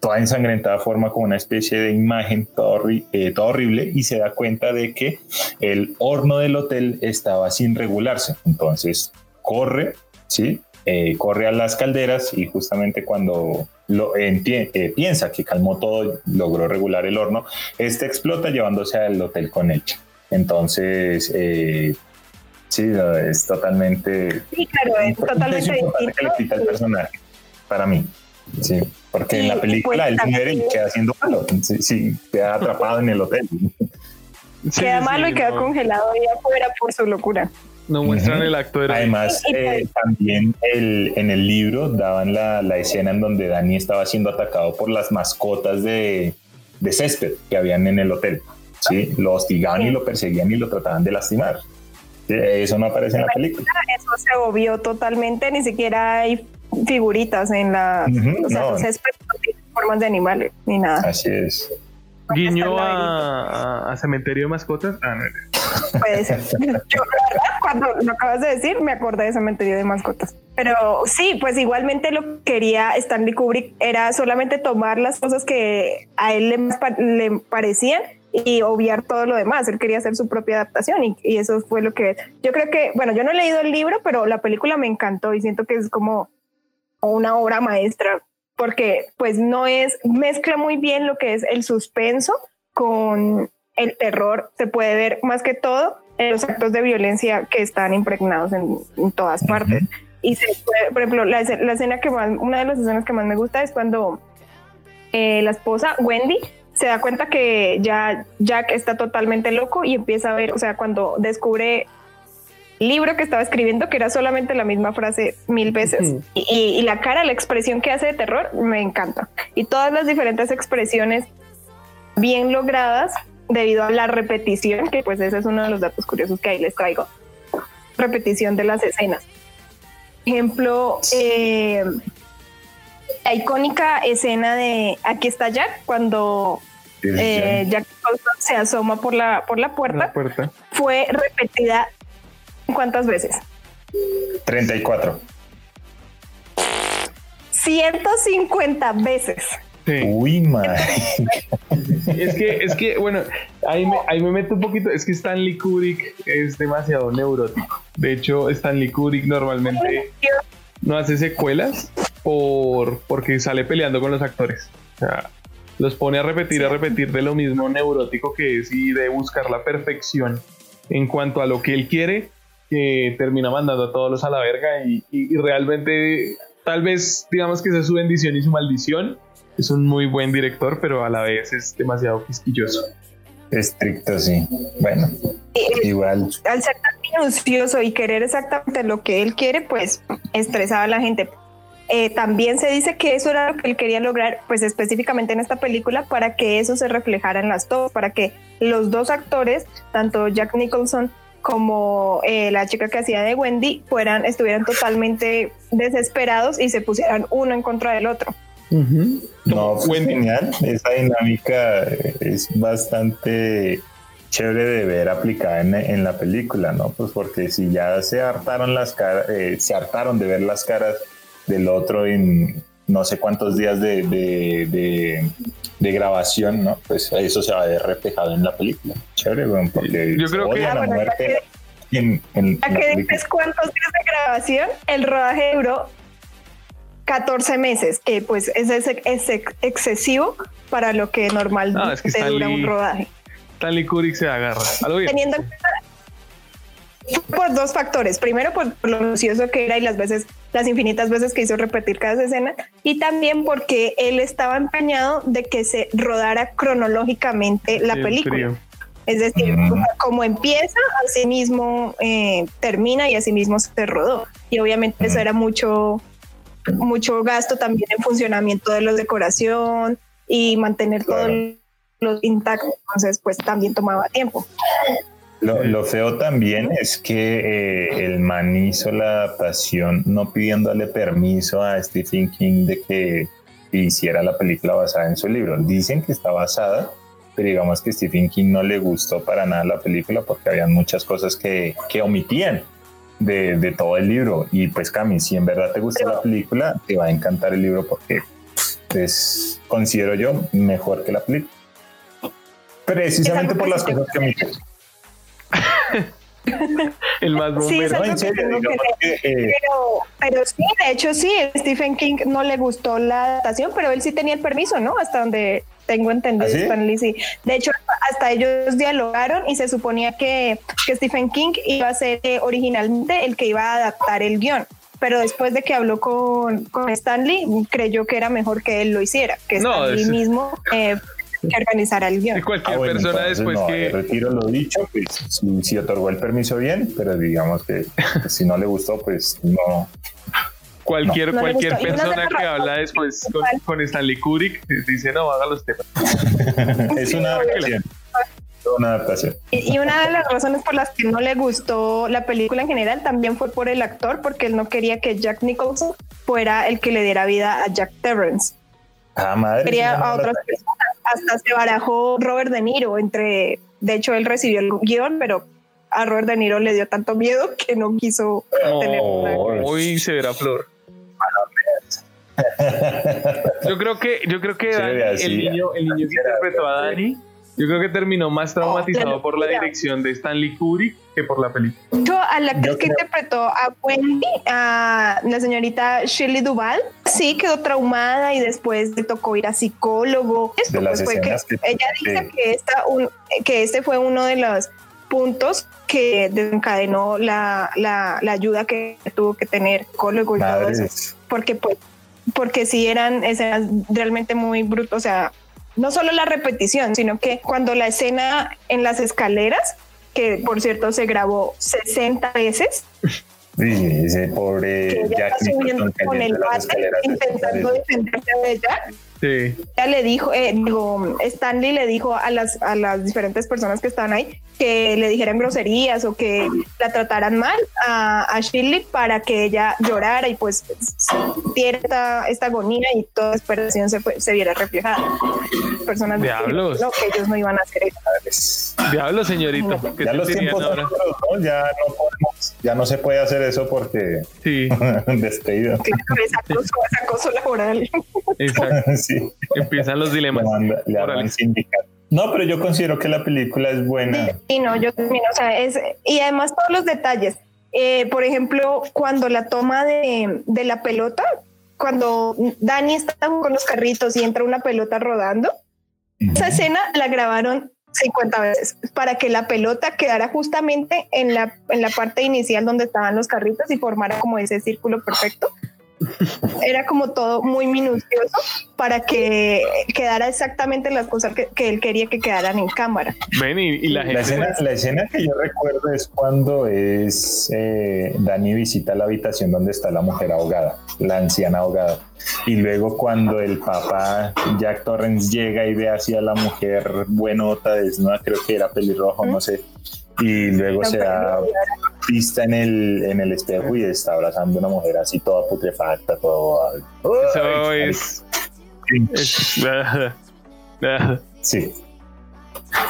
toda ensangrentada, forma como una especie de imagen toda, eh, toda horrible y se da cuenta de que el horno del hotel estaba sin regularse. Entonces corre, ¿sí? eh, corre a las calderas y justamente cuando lo eh, piensa que calmó todo, logró regular el horno, este explota llevándose al hotel con él. Entonces, eh, sí, es totalmente... Sí, claro, es totalmente distinto. Que le quita el personaje, para mí. Sí, porque en la película él muere y queda haciendo malo. Sí, sí, queda atrapado en el hotel. queda malo y queda congelado ahí afuera por su locura. No muestran el acto de Además, eh, también el, en el libro daban la, la, escena en donde Dani estaba siendo atacado por las mascotas de, de césped que habían en el hotel. ¿sí? Lo hostigaban y lo perseguían y lo trataban de lastimar. Eso no aparece en la película. Eso se obvió totalmente, ni siquiera hay figuritas en la... o sea, no. no formas de animales ni nada. Así es. Guiño a, a, cementerio de mascotas. Ah, no. Puede ser. Yo, cuando lo acabas de decir, me acordé de cementerio de mascotas. Pero sí, pues igualmente lo que quería Stanley Kubrick era solamente tomar las cosas que a él le, le parecían y obviar todo lo demás. Él quería hacer su propia adaptación y, y, eso fue lo que yo creo que, bueno, yo no he leído el libro, pero la película me encantó y siento que es como una obra maestra porque pues no es, mezcla muy bien lo que es el suspenso con el terror. Se puede ver más que todo en los actos de violencia que están impregnados en, todas partes. Y se puede, por ejemplo, la, escena que más, una de las escenas que más me gusta es cuando eh, la esposa, Wendy, se da cuenta que ya Jack está totalmente loco y empieza a ver, o sea, cuando descubre libro que estaba escribiendo, que era solamente la misma frase mil veces. y, la cara, la expresión que hace de terror, me encanta. Y todas las diferentes expresiones bien logradas debido a la repetición, que pues ese es uno de los datos curiosos que ahí les traigo. Repetición de las escenas. Ejemplo, eh, la icónica escena de Aquí está Jack, cuando eh, Jack se asoma por la, por la puerta, fue repetida ¿Cuántas veces? 34. 150 veces. Uy, madre. Es que, es que, bueno, ahí me, ahí me meto un poquito. Es que Stanley Kubrick es demasiado neurótico. De hecho, Stanley Kubrick normalmente no hace secuelas por, porque sale peleando con los actores. O sea, los pone a repetir, a repetir de lo mismo neurótico que es y de buscar la perfección en cuanto a lo que él quiere que termina mandando a todos los a la verga y, realmente tal vez digamos que esa es su bendición y su maldición. Es un muy buen director, pero a la vez es demasiado quisquilloso. Estricto, sí. Bueno, igual. Al ser tan minucioso y querer exactamente lo que él quiere, pues estresaba a la gente. Eh, también se dice que eso era lo que él quería lograr, pues específicamente en esta película, para que eso se reflejara en las dos, para que los dos actores, tanto Jack Nicholson como eh, la chica que hacía de Wendy fueran, estuvieran totalmente desesperados y se pusieran uno en contra del otro. No, fue genial. Esa dinámica es bastante chévere de ver aplicada en, la película, ¿no? Pues porque si ya se hartaron las caras, eh, se hartaron de ver las caras del otro en no sé cuántos días de, de, grabación, ¿no? Pues eso se va a ver reflejado en la película. Chévere, bueno, porque yo creo que la muerte en, que dices cuántos días de grabación, el rodaje duró 14 meses, que pues es, es, excesivo para lo que normalmente dura un rodaje. Stanley Kubrick se agarra. Teniendo en cuenta por dos factores. Primero, por lo minucioso que era y las veces, las infinitas veces que hizo repetir cada escena. Y también porque él estaba empeñado de que se rodara cronológicamente la película. Es decir, como empieza, así mismo eh, termina y así mismo se rodó. Y obviamente eso era mucho, mucho gasto también en funcionamiento de la decoración y mantener todo lo intacto. Entonces, pues también tomaba tiempo. Lo, feo también es que eh, el man hizo la adaptación no pidiéndole permiso a Stephen King de que hiciera la película basada en su libro. Dicen que está basada, pero digamos que Stephen King no le gustó para nada la película porque habían muchas cosas que, que omitían de, de, todo el libro. Y pues Cami, si en verdad te gusta la película, te va a encantar el libro porque es, considero yo, mejor que la película. Precisamente por las cosas que omiten. el más Sí, bombero. es algo en serio, que que, eh, Pero, pero sí, de hecho sí, Stephen King no le gustó la adaptación, pero él sí tenía el permiso, ¿no? Hasta donde tengo entendido, ¿Ah, sí? Stan Lee, sí. De hecho, hasta ellos dialogaron y se suponía que, que Stephen King iba a ser eh, originalmente el que iba a adaptar el guion. Pero después de que habló con, con Stanley, creyó que era mejor que él lo hiciera, que No, Stanley es- mismo eh, que organizara el guion. Y cualquier ah, bueno, persona entonces después no, que retiro lo dicho, pues si, si otorgó el permiso bien, pero digamos que pues, si no le gustó, pues no. Cualquier No cualquier persona que habla después con, con Stanley Kubrick dice no hágalo usted es una adaptación. Una adaptación. Y y una de las razones por las que no le gustó la película en general también fue por el actor, porque él no quería que Jack Nicholson fuera el que le diera vida a Jack Terrence. Ah, madre. Quería a otras personas. Hasta se barajó Robert De Niro entre, de hecho él recibió el guion, pero a Robert De Niro le dio tanto miedo que no quiso tener una- Uy, se verá flor. Yo creo que, yo creo que Dani, el niño, el niño que interpretó a Dani, yo creo que terminó más traumatizado Oh, por la dirección de Stanley Kubrick que por la película. Yo, a la actriz que creo- interpretó a Wendy, a la señorita Shirley Duval, sí quedó traumada y después le tocó ir a psicólogo. Esto De las pues, fue que escenas que- ella dice que- que, esta un- que este fue uno de los puntos que desencadenó la, la, la ayuda que tuvo que tener psicólogo y todo eso porque pues porque sí eran escenas realmente muy brutas, o sea, no solo la repetición, sino que cuando la escena en las escaleras, que por cierto se grabó 60 veces, Sí, ese pobre que Jack está subiendo con el bate intentando defenderse de ella, Sí. ella le dijo, eh, digo, Stanley le dijo a las, a las diferentes personas que estaban ahí que le dijeran groserías o que la trataran mal a, a Shirley para que ella llorara y pues diera esta, esta agonía y toda desesperación se, fue- se viera reflejada. Personas Diablos. no, que ellos no iban a hacer eso. Diablo, señorito. ¿qué Ya los tiempos son ahora? otros, ¿no? Ya no podemos, ya no se puede hacer eso porque Sí, despedido. Claro, es acoso, es acoso laboral. exacto. sí, Empiezan los le, dilemas. le sindicato. No, pero yo considero que la película es buena. Y no, yo también, o sea, es, y además todos los detalles. Eh, por ejemplo, cuando la toma de, de la pelota, cuando Dani está con los carritos y entra una pelota rodando, esa escena la grabaron 50 veces para que la pelota quedara justamente en la, en la parte inicial donde estaban los carritos y formara como ese círculo perfecto. Era como todo muy minucioso para que quedara exactamente las cosas que, que él quería que quedaran en cámara. Ven y, y la La gente. escena, la escena que yo recuerdo es cuando es eh, Dani visita la habitación donde está la mujer ahogada, la anciana ahogada. Y luego cuando el papá Jack Torrance llega y ve hacia la mujer buenota, desnuda, creo que era pelirrojo, no sé. Y luego se da pista en el, en el espejo y está abrazando a una mujer así toda putrefacta, todo... Eso Ay, es. es- Sí.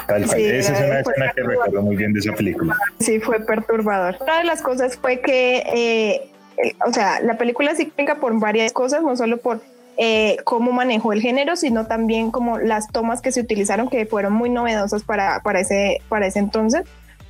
Tal cual. Sí, Esa es una escena que recuerdo muy bien de esa película. Sí, fue perturbador. Una de las cosas fue que, eh, eh, o sea, la película sí crítica por varias cosas, no solo por eh, cómo manejó el género, sino también como las tomas que se utilizaron, que fueron muy novedosas para, para, ese, para ese entonces.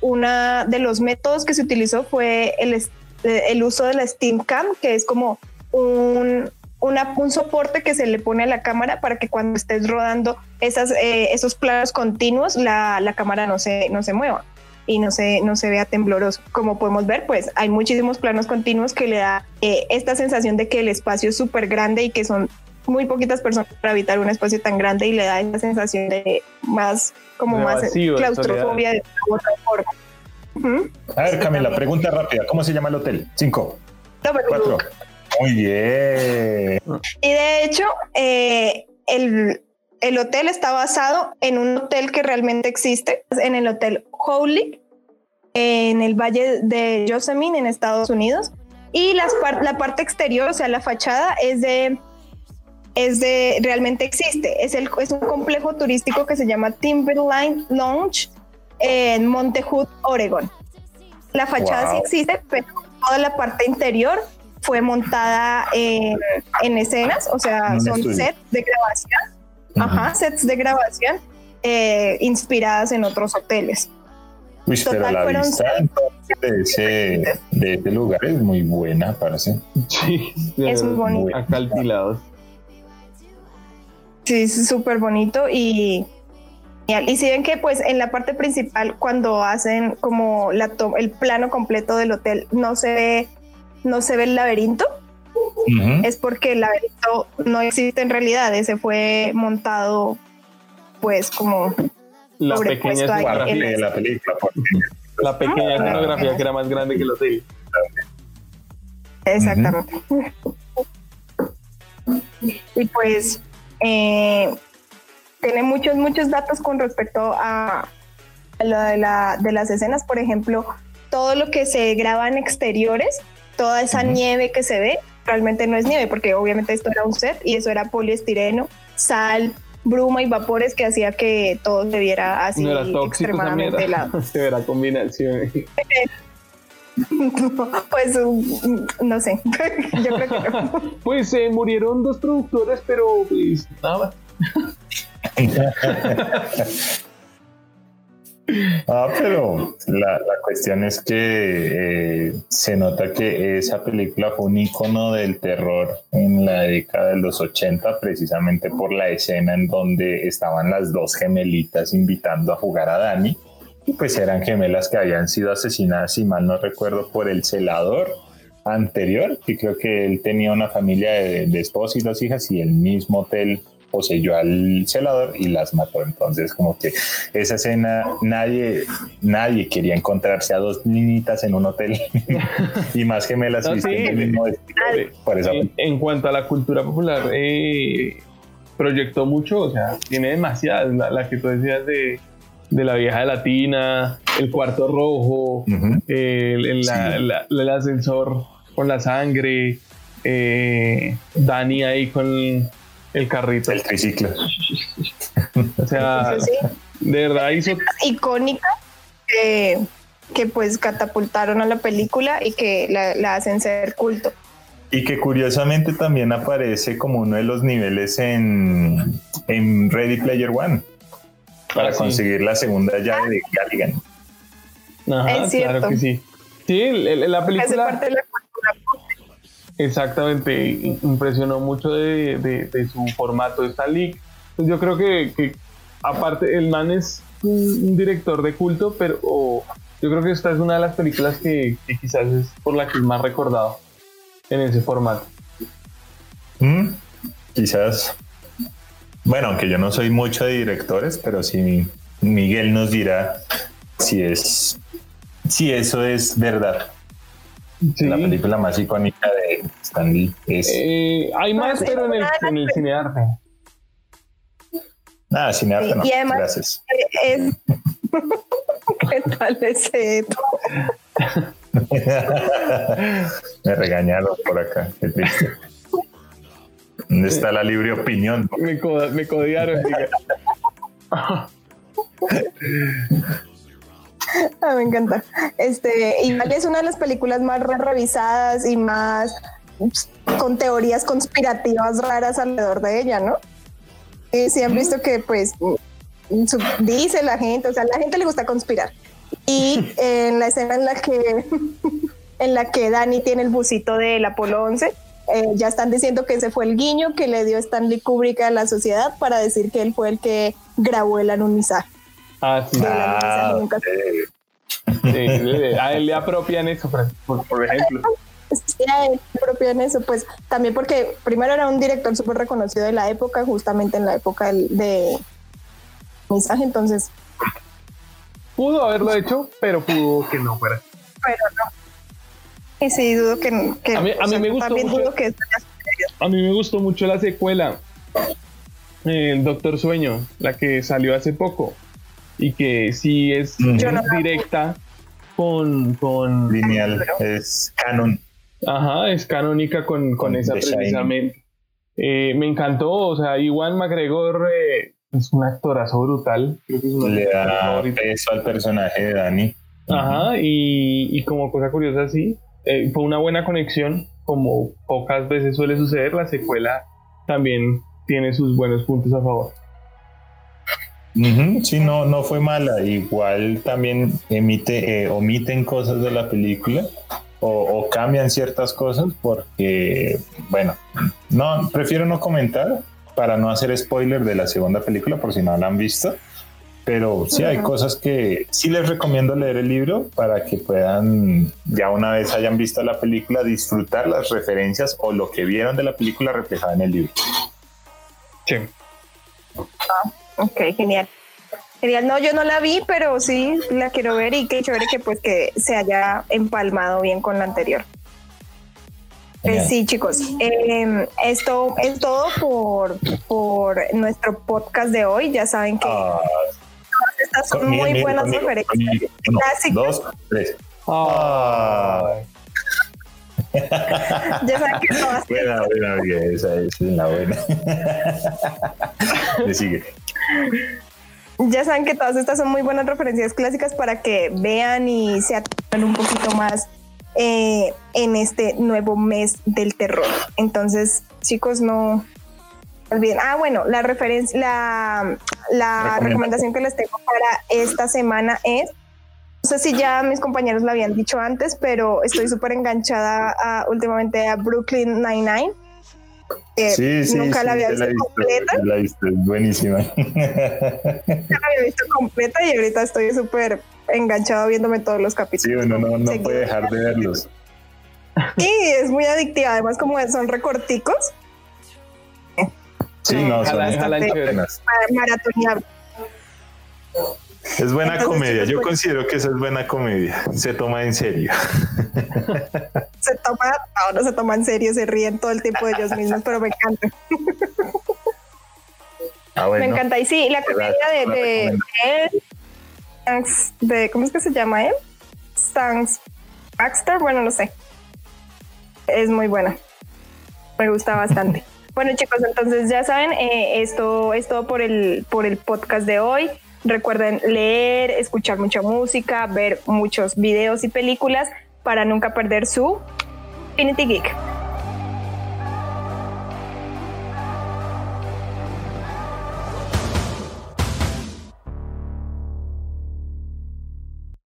Una de los métodos que se utilizó fue el, eh, el uso de la Steam Cam, que es como un, una- un soporte que se le pone a la cámara para que cuando estés rodando esas, eh, esos planos continuos, la, la cámara no se, no se mueva y no se, no se vea tembloroso. Como podemos ver, pues hay muchísimos planos continuos que le da eh, esta sensación de que el espacio es súper grande y que son muy poquitas personas para habitar un espacio tan grande y le da esa sensación de más, como De más vacío, de claustrofobia de una otra forma. Ujú. A ver, Camila, pregunta rápida. ¿Cómo se llama el hotel? Cinco, cuatro. Muy bien. Y de hecho, eh, el, el hotel está basado en un hotel que realmente existe, en el Hotel Howley, en el Valle de Yosemite, en Estados Unidos. Y las par- la parte exterior, o sea, la fachada es de, es de, realmente existe. Es, el, es un complejo turístico que se llama Timberline Lounge en Monte Hood, Oregon. La fachada sí existe, pero toda la parte interior fue montada en, en escenas, o sea, son sets de grabación, ajá, sets de grabación eh, inspiradas en otros hoteles. Uy, pero Total, la fueron vista de ese, de ese lugar es muy buena, parece. Sí, Es muy bonito. Acantilados. Sí, es súper bonito y genial. y si ven que pues en la parte principal cuando hacen como la to- el plano completo del hotel no se ve no se ve el laberinto es porque el laberinto no existe en realidad ese fue montado pues como La pequeña escenografía, de la película, porque la pequeña Ah, escenografía que era más grande que el hotel. Exactamente. Y pues eh, tiene muchos, muchos datos con respecto a, lo de, la, de las escenas. Por ejemplo, todo lo que se graba en exteriores, toda esa nieve que se ve, realmente no es nieve, porque obviamente esto era un set y eso era poliestireno, sal, bruma y vapores que hacía que todo se viera así No era tóxico esa extremadamente helado. Se verá combinación. Pues no sé, yo creo que no. Pues se murieron dos productores, pero pues nada. Ah, pero la, la cuestión es que eh, se nota que esa película fue un icono del terror en la década de los 80, precisamente por la escena en donde estaban las dos gemelitas invitando a jugar a Dani. Y pues eran gemelas que habían sido asesinadas, si mal no recuerdo, por el celador anterior, que creo que él tenía una familia de, de esposos y dos hijas y el mismo hotel poseyó al celador y las mató. Entonces, como que esa escena, nadie, nadie quería encontrarse a dos niñitas en un hotel y más gemelas vistiendo sí. mismo vestido. Por esa En, en cuanto a la cultura popular, eh, proyectó mucho, o sea, tiene demasiadas. La, la que tú decías de, de la vieja latina, el cuarto rojo, el, el- la- Sí. la- el ascensor con la sangre, eh, Dani ahí con el carrito. el triciclo. O sea, sí. de verdad hizo icónica que, que pues catapultaron a la película y que la, la hacen ser culto. Y que curiosamente también aparece como uno de los niveles en, en Ready Player One para Ah, sí. conseguir la segunda llave de Galligan. Ajá, Es cierto. claro que sí. Sí, el- el- la Hace película. parte de la cultura. Exactamente, impresionó mucho de, de- de su formato de Stan Lee. Pues yo creo que, que, aparte, el man es un, un director de culto, pero yo creo que esta es una de las películas que, que quizás es por la que es más recordado en ese formato. Mm, Quizás. Bueno, aunque yo no soy mucho de directores, pero sí Miguel nos dirá si es si eso es verdad. Sí. La película más icónica de Stan Lee es Eh, hay más, sí, pero en el, en el cine de arte. nada, cinearte Sí, no. y además- Gracias. Es... ¿Qué tal ese? Me regañaron por acá. Qué triste. ¿Dónde está la libre opinión? Me, co- me codiaron. Ah, me encanta. Este, igual es una de las películas más re- revisadas y más ups, con teorías conspirativas raras alrededor de ella, ¿no? Y si han visto que, pues, su- dice la gente, o sea, a la gente le gusta conspirar. Y en la escena en la que, en la que Dani tiene el busito del Apolo 11, eh, ya están diciendo que ese fue el guiño que le dio Stanley Kubrick a la sociedad para decir que él fue el que grabó el alunizaje. Ah, sí. Ah, nunca. Sí, le- a él le apropian eso, por, por- ejemplo. Sí, a él propio en eso, pues también porque primero era un director súper reconocido de la época, justamente en la época del- de mensaje, entonces, Pudo haberlo hecho, pero pudo que no fuera. pero no. Y sí, dudo que. que A mí- a o mí sea, me gustó También mucho. dudo que A mí me gustó mucho la secuela, El Doctor Sueño, la que salió hace poco, y que sí es Mm. No directa con, con Lineal es canon. ajá, es canónica con, con Con esa precisamente. Eh, me encantó, o sea, Iwan McGregor eh, es un actorazo brutal, creo que es de Le da peso al personaje de Dani. Ajá, y, y como cosa curiosa, sí, eh, fue una buena conexión, como pocas veces suele suceder, la secuela también tiene sus buenos puntos a favor. sí, no, no fue mala. Igual también emite, eh, omiten cosas de la película o, cambian ciertas cosas porque, bueno, no, prefiero no comentar para no hacer spoiler de la segunda película por si no la han visto. Pero sí hay cosas que sí les recomiendo leer el libro para que puedan, ya una vez hayan visto la película, disfrutar las referencias o lo que vieron de la película reflejada en el libro. Sí. Ah, ok, genial. Genial, no, yo no la vi, pero sí la quiero ver y qué chévere que pues que se haya empalmado bien con la anterior. Eh, sí, chicos, em, esto es todo por, por nuestro podcast de hoy. Ya saben que ah. Son muy buenas referencias. dos, tres. ya saben que todas. Buena, buena, bien, esa es la buena. Me sigue. Ya saben que todas estas son muy buenas referencias clásicas para que vean y se atiendan un poquito más eh, en este nuevo mes del terror. Entonces, chicos, no olviden. Ah, bueno, la referencia, la, la recomendación que les tengo para esta semana es no sé si ya mis compañeros lo habían dicho antes, pero estoy súper enganchada últimamente a Brooklyn Nine-Nine sí, sí, nunca la había visto, completa. La viste, buenísima. nunca la había visto completa y ahorita estoy súper enganchado viéndome todos los capítulos. Sí, uno no, no puede dejar de verlos. Sí, es muy adictiva. Además, como son recorticos. Sí, no, son maratonear. Es buena comedia, yo pues, considero que eso es buena comedia, se toma en serio. Se toma, no, no se toma en serio, se ríen todo el tiempo de ellos mismos, pero me encanta. Ah, me encanta. Y sí, la comedia de, de, ¿cómo es que se llama él? Stanks Baxter, bueno, no sé. Es muy buena. Me gusta bastante. Bueno, chicos, entonces ya saben, eh, esto es todo por el, por el podcast de hoy. Recuerden leer, escuchar mucha música, ver muchos videos y películas para nunca perder su Infinity Geek.